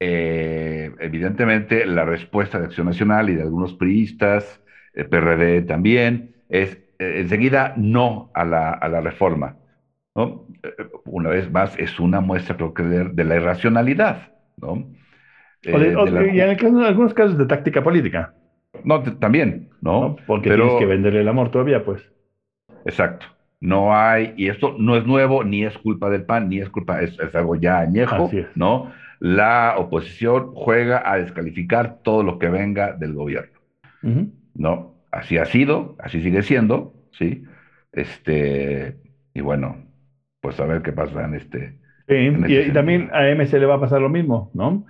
eh, evidentemente, la respuesta de Acción Nacional y de algunos priistas, eh, PRD también, es enseguida no a la, a la reforma. ¿no? Una vez más, es una muestra, creo que, de, de la irracionalidad, ¿no? O de- o- de la- y en el caso- en algunos casos de táctica política, no, también, ¿no? ¿no? Porque Pero- tienes que venderle el amor todavía, pues. Exacto. No hay, y esto no es nuevo, ni es culpa del PAN, ni es culpa, es, es algo ya añejo. ¿no? La oposición juega a descalificar todo lo que venga del gobierno. ¿no? Así ha sido, así sigue siendo, ¿sí? Este, y bueno, pues a ver qué pasa en este, Sí, en y, y también a MC le va a pasar lo mismo, ¿no?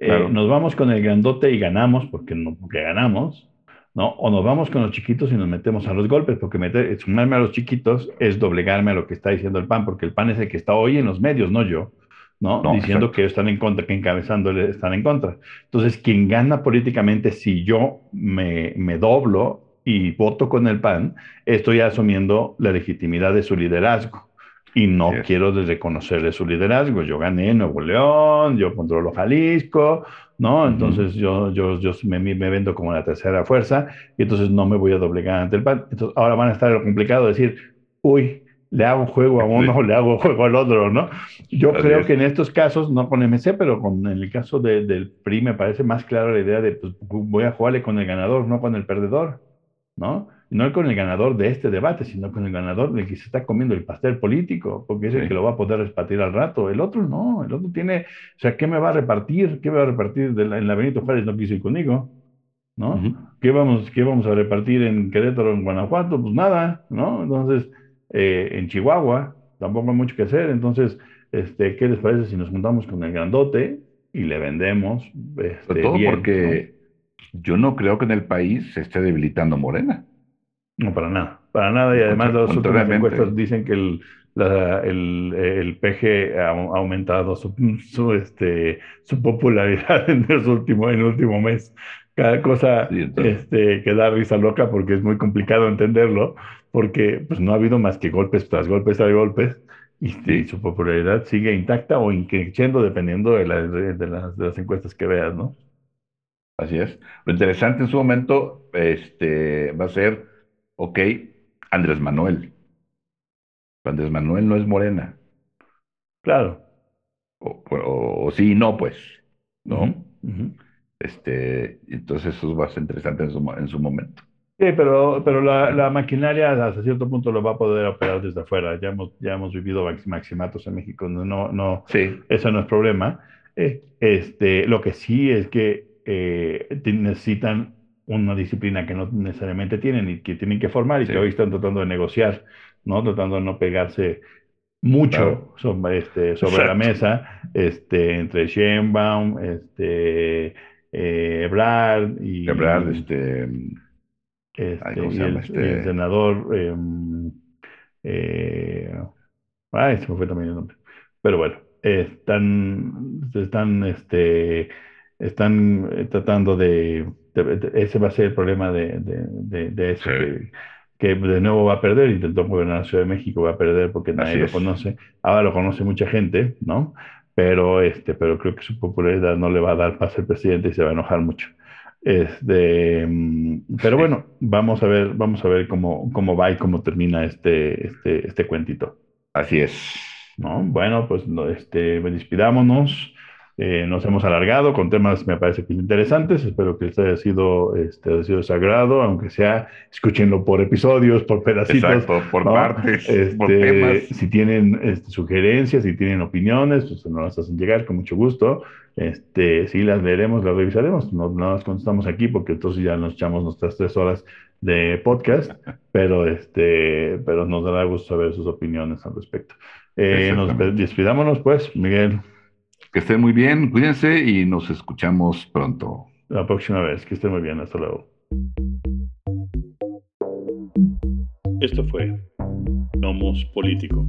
Eh, nos vamos con el grandote y ganamos, porque, no, porque ganamos, ¿no? O nos vamos con los chiquitos y nos metemos a los golpes, porque meter, sumarme a los chiquitos es doblegarme a lo que está diciendo el PAN, porque el PAN es el que está hoy en los medios, no yo, ¿no? No, Diciendo exacto. que están en contra, que encabezándole están en contra. Entonces, quien gana políticamente, si yo me, me doblo y voto con el PAN, estoy asumiendo la legitimidad de su liderazgo. Y no quiero reconocerle su liderazgo. Yo gané Nuevo León, yo controlo Jalisco, ¿no? Entonces yo, yo, yo me, me, vendo como la tercera fuerza y entonces no me voy a doblegar ante el PAN. Entonces ahora van a estar lo complicado de decir, uy, le hago juego a uno, o le hago juego al otro, ¿no? Yo creo que en estos casos, no con MC, pero con, en el caso del PRI me parece más clara la idea de, pues voy a jugarle con el ganador, no con el perdedor, ¿no? No con el ganador de este debate, sino con el ganador del que se está comiendo el pastel político, porque es el que lo va a poder repartir al rato. El otro no, el otro tiene, o sea, ¿qué me va a repartir? ¿Qué me va a repartir en la Benito Juárez? No quiso ir conmigo, ¿no? ¿Qué, vamos, ¿Qué vamos a repartir en Querétaro, en Guanajuato? Pues nada, ¿no? Entonces, eh, en Chihuahua tampoco hay mucho que hacer. Entonces, este, ¿qué les parece si nos juntamos con el grandote y le vendemos? Este, todo porque yo no creo que en el país se esté debilitando Morena. No, para nada, para nada. Y además las últimas encuestas dicen que el, el, PG ha aumentado su, su, este, su popularidad en, el último, en el último mes. Cada cosa este, que da risa loca porque es muy complicado entenderlo, porque pues, no ha habido más que golpes tras golpes tras golpes y, su popularidad sigue intacta o increciendo dependiendo de, de, las, de las encuestas que veas, ¿no? Así es. Lo interesante en su momento este, va a ser Ok, Andrés Manuel. Andrés Manuel no es morena. Claro. O, sí y no, pues. ¿No? Este, entonces eso va a ser interesante en su, en su momento. Sí, pero, pero la, la, maquinaria hasta cierto punto lo va a poder operar desde afuera. Ya hemos, ya hemos vivido maximatos en México, no, no, sí. eso no es problema. Eh, este, lo que sí es que eh, necesitan una disciplina que no necesariamente tienen y que tienen que formar y que hoy están tratando de negociar, ¿no? Tratando de no pegarse mucho sobre, este, sobre la mesa este, entre Sheinbaum, este, eh, Ebrard y... Ebrard, este... Este, y el, este? senador... Em, eh, ay, se me fue también el nombre. Pero bueno, están, están, este, están eh, tratando de ese va a ser el problema de, de, eso, que, de nuevo va a perder, intentó gobernar la Ciudad de México, va a perder porque nadie lo conoce, ahora lo conoce mucha gente, ¿no? Pero, este, pero creo que su popularidad no le va a dar para ser presidente y se va a enojar mucho. Este, mm, pero bueno, vamos a ver, vamos a ver cómo, cómo va y cómo termina este, este, este cuentito. Así es. ¿No? Bueno, pues este, despidámonos. Eh, nos hemos alargado con temas, me parece que interesantes. Espero que les haya sido, este, haya sido sagrado, aunque sea, escúchenlo por episodios, por pedacitos. Exacto, por partes, por este, temas. Si tienen este, sugerencias, si tienen opiniones, pues nos las hacen llegar con mucho gusto. Este, sí, las leeremos, las revisaremos. No, no las contestamos aquí porque entonces ya nos echamos nuestras tres horas de podcast, pero, este, pero nos dará gusto saber sus opiniones al respecto. Eh, nos despidámonos, pues, Miguel. Que estén muy bien, cuídense y nos escuchamos pronto. La próxima vez, que estén muy bien, hasta luego. Esto fue Nomos Político.